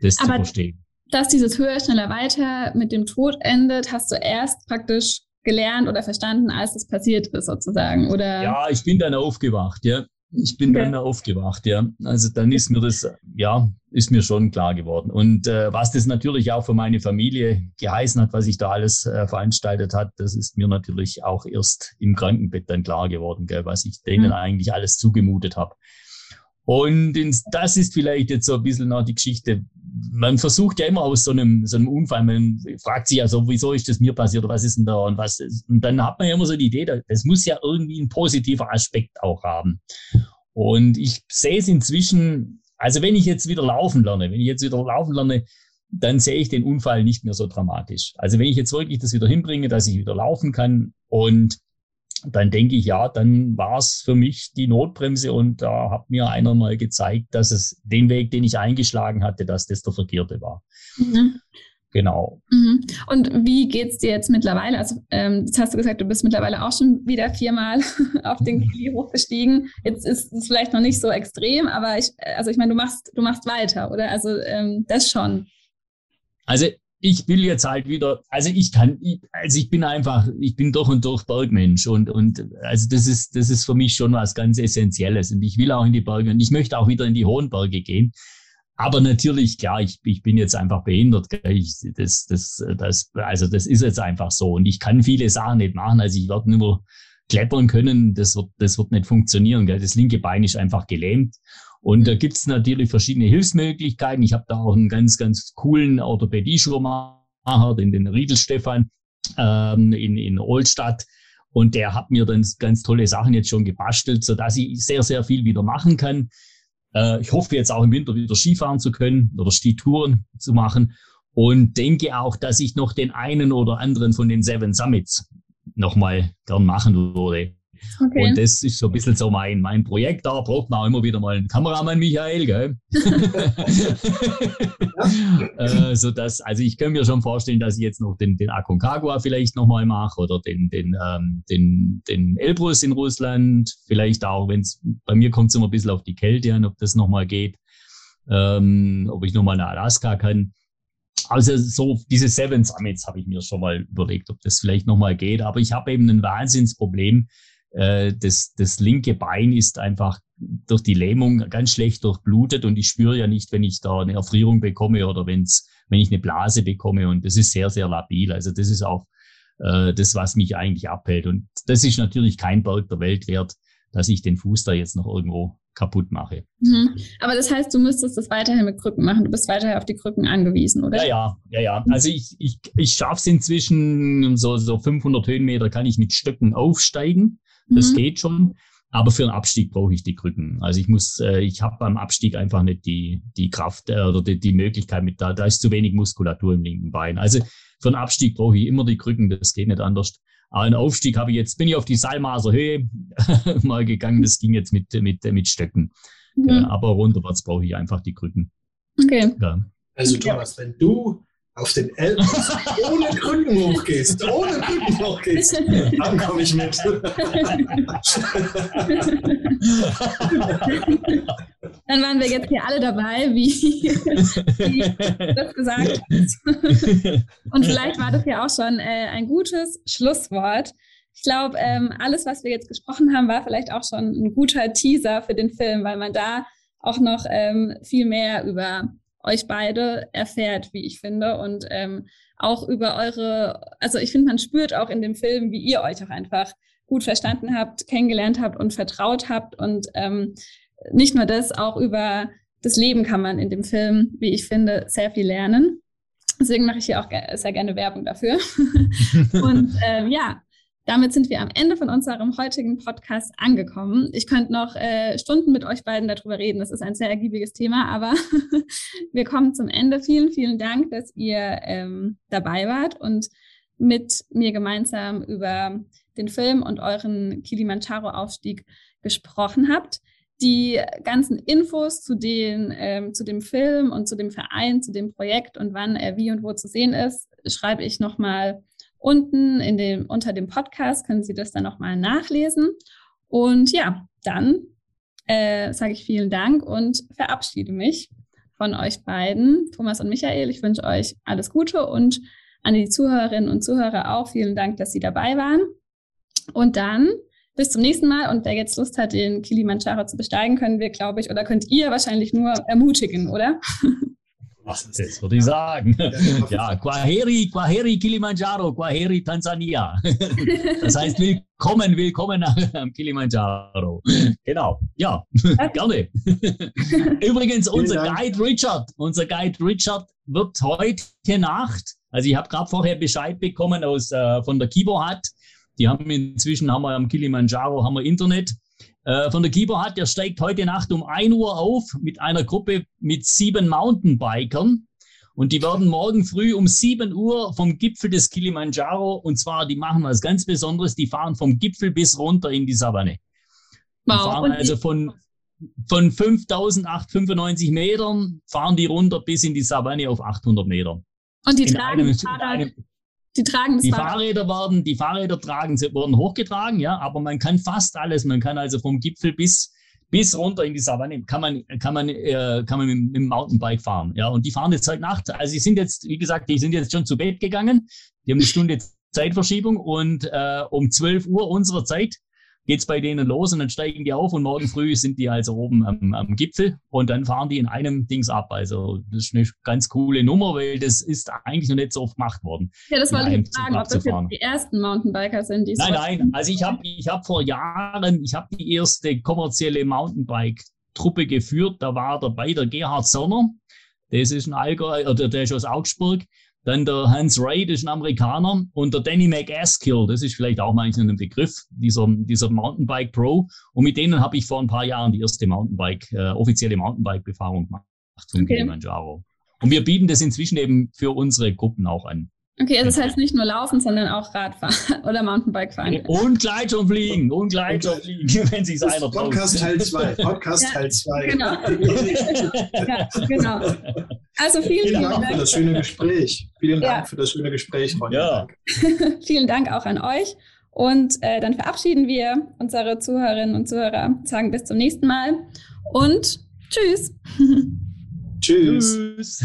das Aber zu verstehen dass dieses höher, schneller, weiter mit dem Tod endet, hast du erst praktisch gelernt oder verstanden, als es passiert ist, sozusagen, oder? Ja, ich bin dann aufgewacht, ja. Ich bin okay. dann aufgewacht, ja. Also dann ist mir das, ja, ist mir schon klar geworden. Und äh, was das natürlich auch für meine Familie geheißen hat, was ich da alles äh, veranstaltet hat, das ist mir natürlich auch erst im Krankenbett dann klar geworden, gell, was ich denen mhm. eigentlich alles zugemutet habe. Und das ist vielleicht jetzt so ein bisschen noch die Geschichte. Man versucht ja immer aus so einem, so einem Unfall, man fragt sich ja so, wieso ist das mir passiert oder was ist denn da und was ist. Und dann hat man ja immer so die Idee, das muss ja irgendwie ein positiver Aspekt auch haben. Und ich sehe es inzwischen, also wenn ich jetzt wieder laufen lerne, wenn ich jetzt wieder laufen lerne, dann sehe ich den Unfall nicht mehr so dramatisch. Also wenn ich jetzt wirklich das wieder hinbringe, dass ich wieder laufen kann und dann denke ich, ja, dann war es für mich die Notbremse und da hat mir einer mal gezeigt, dass es den Weg, den ich eingeschlagen hatte, dass das der verkehrte war. Mhm. Genau. Mhm. Und wie geht es dir jetzt mittlerweile? Also, ähm, jetzt hast du gesagt, du bist mittlerweile auch schon wieder viermal [laughs] auf den. Kili hochgestiegen. Jetzt ist es vielleicht noch nicht so extrem, aber ich, also ich meine, du machst, du machst weiter, oder? Also ähm, das schon. Also ich will jetzt halt wieder, also ich kann, also ich bin einfach, ich bin durch und durch Bergmensch und, und also das ist, das ist für mich schon was ganz Essentielles und ich will auch in die Berge und ich möchte auch wieder in die hohen Berge gehen. Aber natürlich, klar, ich, ich bin jetzt einfach behindert. Ich, das, das, das, also das ist jetzt einfach so. Und ich kann viele Sachen nicht machen. Also ich werde nur klettern können. Das wird, das wird nicht funktionieren. Gell? Das linke Bein ist einfach gelähmt. Und da gibt es natürlich verschiedene Hilfsmöglichkeiten. Ich habe da auch einen ganz, ganz coolen Orthopädie-Schuhmacher, den, den Riedel Stefan ähm, in, in Oldstadt. Und der hat mir dann ganz tolle Sachen jetzt schon gebastelt, so dass ich sehr, sehr viel wieder machen kann. Äh, ich hoffe jetzt auch im Winter wieder Skifahren zu können oder Skitouren zu machen und denke auch, dass ich noch den einen oder anderen von den Seven Summits nochmal gern machen würde. Okay. Und das ist so ein bisschen so mein, mein Projekt. Da braucht man auch immer wieder mal einen Kameramann, Michael, gell? [laughs] äh, so dass, also ich kann mir schon vorstellen, dass ich jetzt noch den, den Aconcagua vielleicht nochmal mache oder den, den, ähm, den, den Elbrus in Russland. Vielleicht auch, wenn es, bei mir kommt es immer ein bisschen auf die Kälte an, ob das nochmal geht. Ähm, ob ich nochmal nach Alaska kann. Also so diese Seven Summits habe ich mir schon mal überlegt, ob das vielleicht nochmal geht. Aber ich habe eben ein Wahnsinnsproblem. Äh, das, das linke Bein ist einfach durch die Lähmung ganz schlecht durchblutet und ich spüre ja nicht, wenn ich da eine Erfrierung bekomme oder wenn's, wenn ich eine Blase bekomme und das ist sehr, sehr labil. Also das ist auch äh, das, was mich eigentlich abhält. Und das ist natürlich kein Berg der Welt wert, dass ich den Fuß da jetzt noch irgendwo kaputt mache. Mhm. Aber das heißt, du müsstest das weiterhin mit Krücken machen. Du bist weiterhin auf die Krücken angewiesen, oder? Ja, ja, ja, ja. Also ich, ich, ich schaffe es inzwischen, so, so 500 Höhenmeter kann ich mit Stöcken aufsteigen. Das mhm. geht schon. Aber für einen Abstieg brauche ich die Krücken. Also ich muss, äh, ich habe beim Abstieg einfach nicht die, die Kraft äh, oder die, die Möglichkeit mit da, da ist zu wenig Muskulatur im linken Bein. Also für einen Abstieg brauche ich immer die Krücken, das geht nicht anders. Aber einen Aufstieg habe ich jetzt, bin ich auf die Salmaser Höhe [laughs] mal gegangen. Das ging jetzt mit, mit, mit Stöcken. Mhm. Ja, aber runterwärts brauche ich einfach die Krücken. Okay. Ja. Also Thomas, wenn du auf den Elben ohne Krücken hochgehst, ohne Krücken hochgehst, dann komme ich mit. Dann waren wir jetzt hier alle dabei, wie, wie das gesagt hast. Und vielleicht war das ja auch schon äh, ein gutes Schlusswort. Ich glaube, ähm, alles, was wir jetzt gesprochen haben, war vielleicht auch schon ein guter Teaser für den Film, weil man da auch noch ähm, viel mehr über euch beide erfährt, wie ich finde. Und ähm, auch über eure, also ich finde, man spürt auch in dem Film, wie ihr euch auch einfach gut verstanden habt, kennengelernt habt und vertraut habt. Und ähm, nicht nur das, auch über das Leben kann man in dem Film, wie ich finde, sehr viel lernen. Deswegen mache ich hier auch sehr gerne Werbung dafür. [laughs] und ähm, ja, damit sind wir am Ende von unserem heutigen Podcast angekommen. Ich könnte noch äh, Stunden mit euch beiden darüber reden. Das ist ein sehr ergiebiges Thema, aber [laughs] wir kommen zum Ende. Vielen, vielen Dank, dass ihr ähm, dabei wart und mit mir gemeinsam über den Film und euren Kilimanjaro-Aufstieg gesprochen habt. Die ganzen Infos zu, den, ähm, zu dem Film und zu dem Verein, zu dem Projekt und wann er wie und wo zu sehen ist, schreibe ich nochmal Unten in dem, unter dem Podcast können Sie das dann nochmal nachlesen. Und ja, dann äh, sage ich vielen Dank und verabschiede mich von euch beiden, Thomas und Michael. Ich wünsche euch alles Gute und an die Zuhörerinnen und Zuhörer auch vielen Dank, dass Sie dabei waren. Und dann bis zum nächsten Mal. Und wer jetzt Lust hat, den Kilimanjaro zu besteigen, können wir, glaube ich, oder könnt ihr wahrscheinlich nur ermutigen, oder? [laughs] Das würde ich sagen. Ja, Kwaheri, Kwaheri Kilimanjaro, Kwaheri Tansania. [laughs] Das heißt, willkommen, willkommen am Kilimanjaro. Genau, ja, gerne. [laughs] Übrigens, unser Guide Richard, unser Guide Richard wird heute Nacht, also ich habe gerade vorher Bescheid bekommen aus, äh, von der Kibo hat, die haben inzwischen, haben wir am Kilimanjaro, haben wir Internet, von der Kibo hat, der steigt heute Nacht um 1 Uhr auf mit einer Gruppe mit sieben Mountainbikern. Und die werden morgen früh um 7 Uhr vom Gipfel des Kilimanjaro, und zwar, die machen was ganz Besonderes, die fahren vom Gipfel bis runter in die Savanne. Die wow. fahren also von, von 5895 Metern, fahren die runter bis in die Savanne auf 800 Meter. Und die in tragen einem, Fahrrad, die tragen das Die Fahrräder werden, die Fahrräder tragen, wurden hochgetragen, ja, aber man kann fast alles. Man kann also vom Gipfel bis, bis runter in die Savanne, kann man, kann man, äh, kann man mit, mit dem Mountainbike fahren, ja. Und die fahren jetzt heute Nacht. Also die sind jetzt, wie gesagt, die sind jetzt schon zu Bett gegangen. Die haben eine [laughs] Stunde Zeitverschiebung und äh, um 12 Uhr unserer Zeit geht's bei denen los und dann steigen die auf und morgen früh sind die also oben am, am Gipfel und dann fahren die in einem Dings ab. Also das ist eine ganz coole Nummer, weil das ist eigentlich noch nicht so oft gemacht worden. Ja, das wollte ich fragen, ob das jetzt die ersten Mountainbiker sind, die Nein, nein, also ich habe ich hab vor Jahren, ich habe die erste kommerzielle Mountainbike-Truppe geführt, da war dabei der Gerhard Sonner, das ist ein Allgäu, oder der ist aus Augsburg dann der Hans das ist ein Amerikaner. Und der Danny McAskill, das ist vielleicht auch manchmal ein Begriff, dieser, dieser Mountainbike Pro. Und mit denen habe ich vor ein paar Jahren die erste Mountainbike, äh, offizielle Mountainbike-Befahrung gemacht zum okay. Kilimanjaro. Und wir bieten das inzwischen eben für unsere Gruppen auch an. Okay, also das heißt nicht nur laufen, sondern auch Radfahren [laughs] oder Mountainbike fahren. Und Gleitschirm fliegen, und Gleitschirm fliegen, [laughs] wenn sich einer Podcast Teil 2, [laughs] Podcast ja, Teil 2. Genau. ja, genau. Also vielen, vielen, Dank, Dank, für das schöne Gespräch. Vielen Dank ja. für das schöne Gespräch, Freunde. Ja. vielen Dank auch an euch. Und äh, dann verabschieden wir unsere Zuhörerinnen und Zuhörer, sagen bis zum nächsten Mal und tschüss. tschüss. tschüss.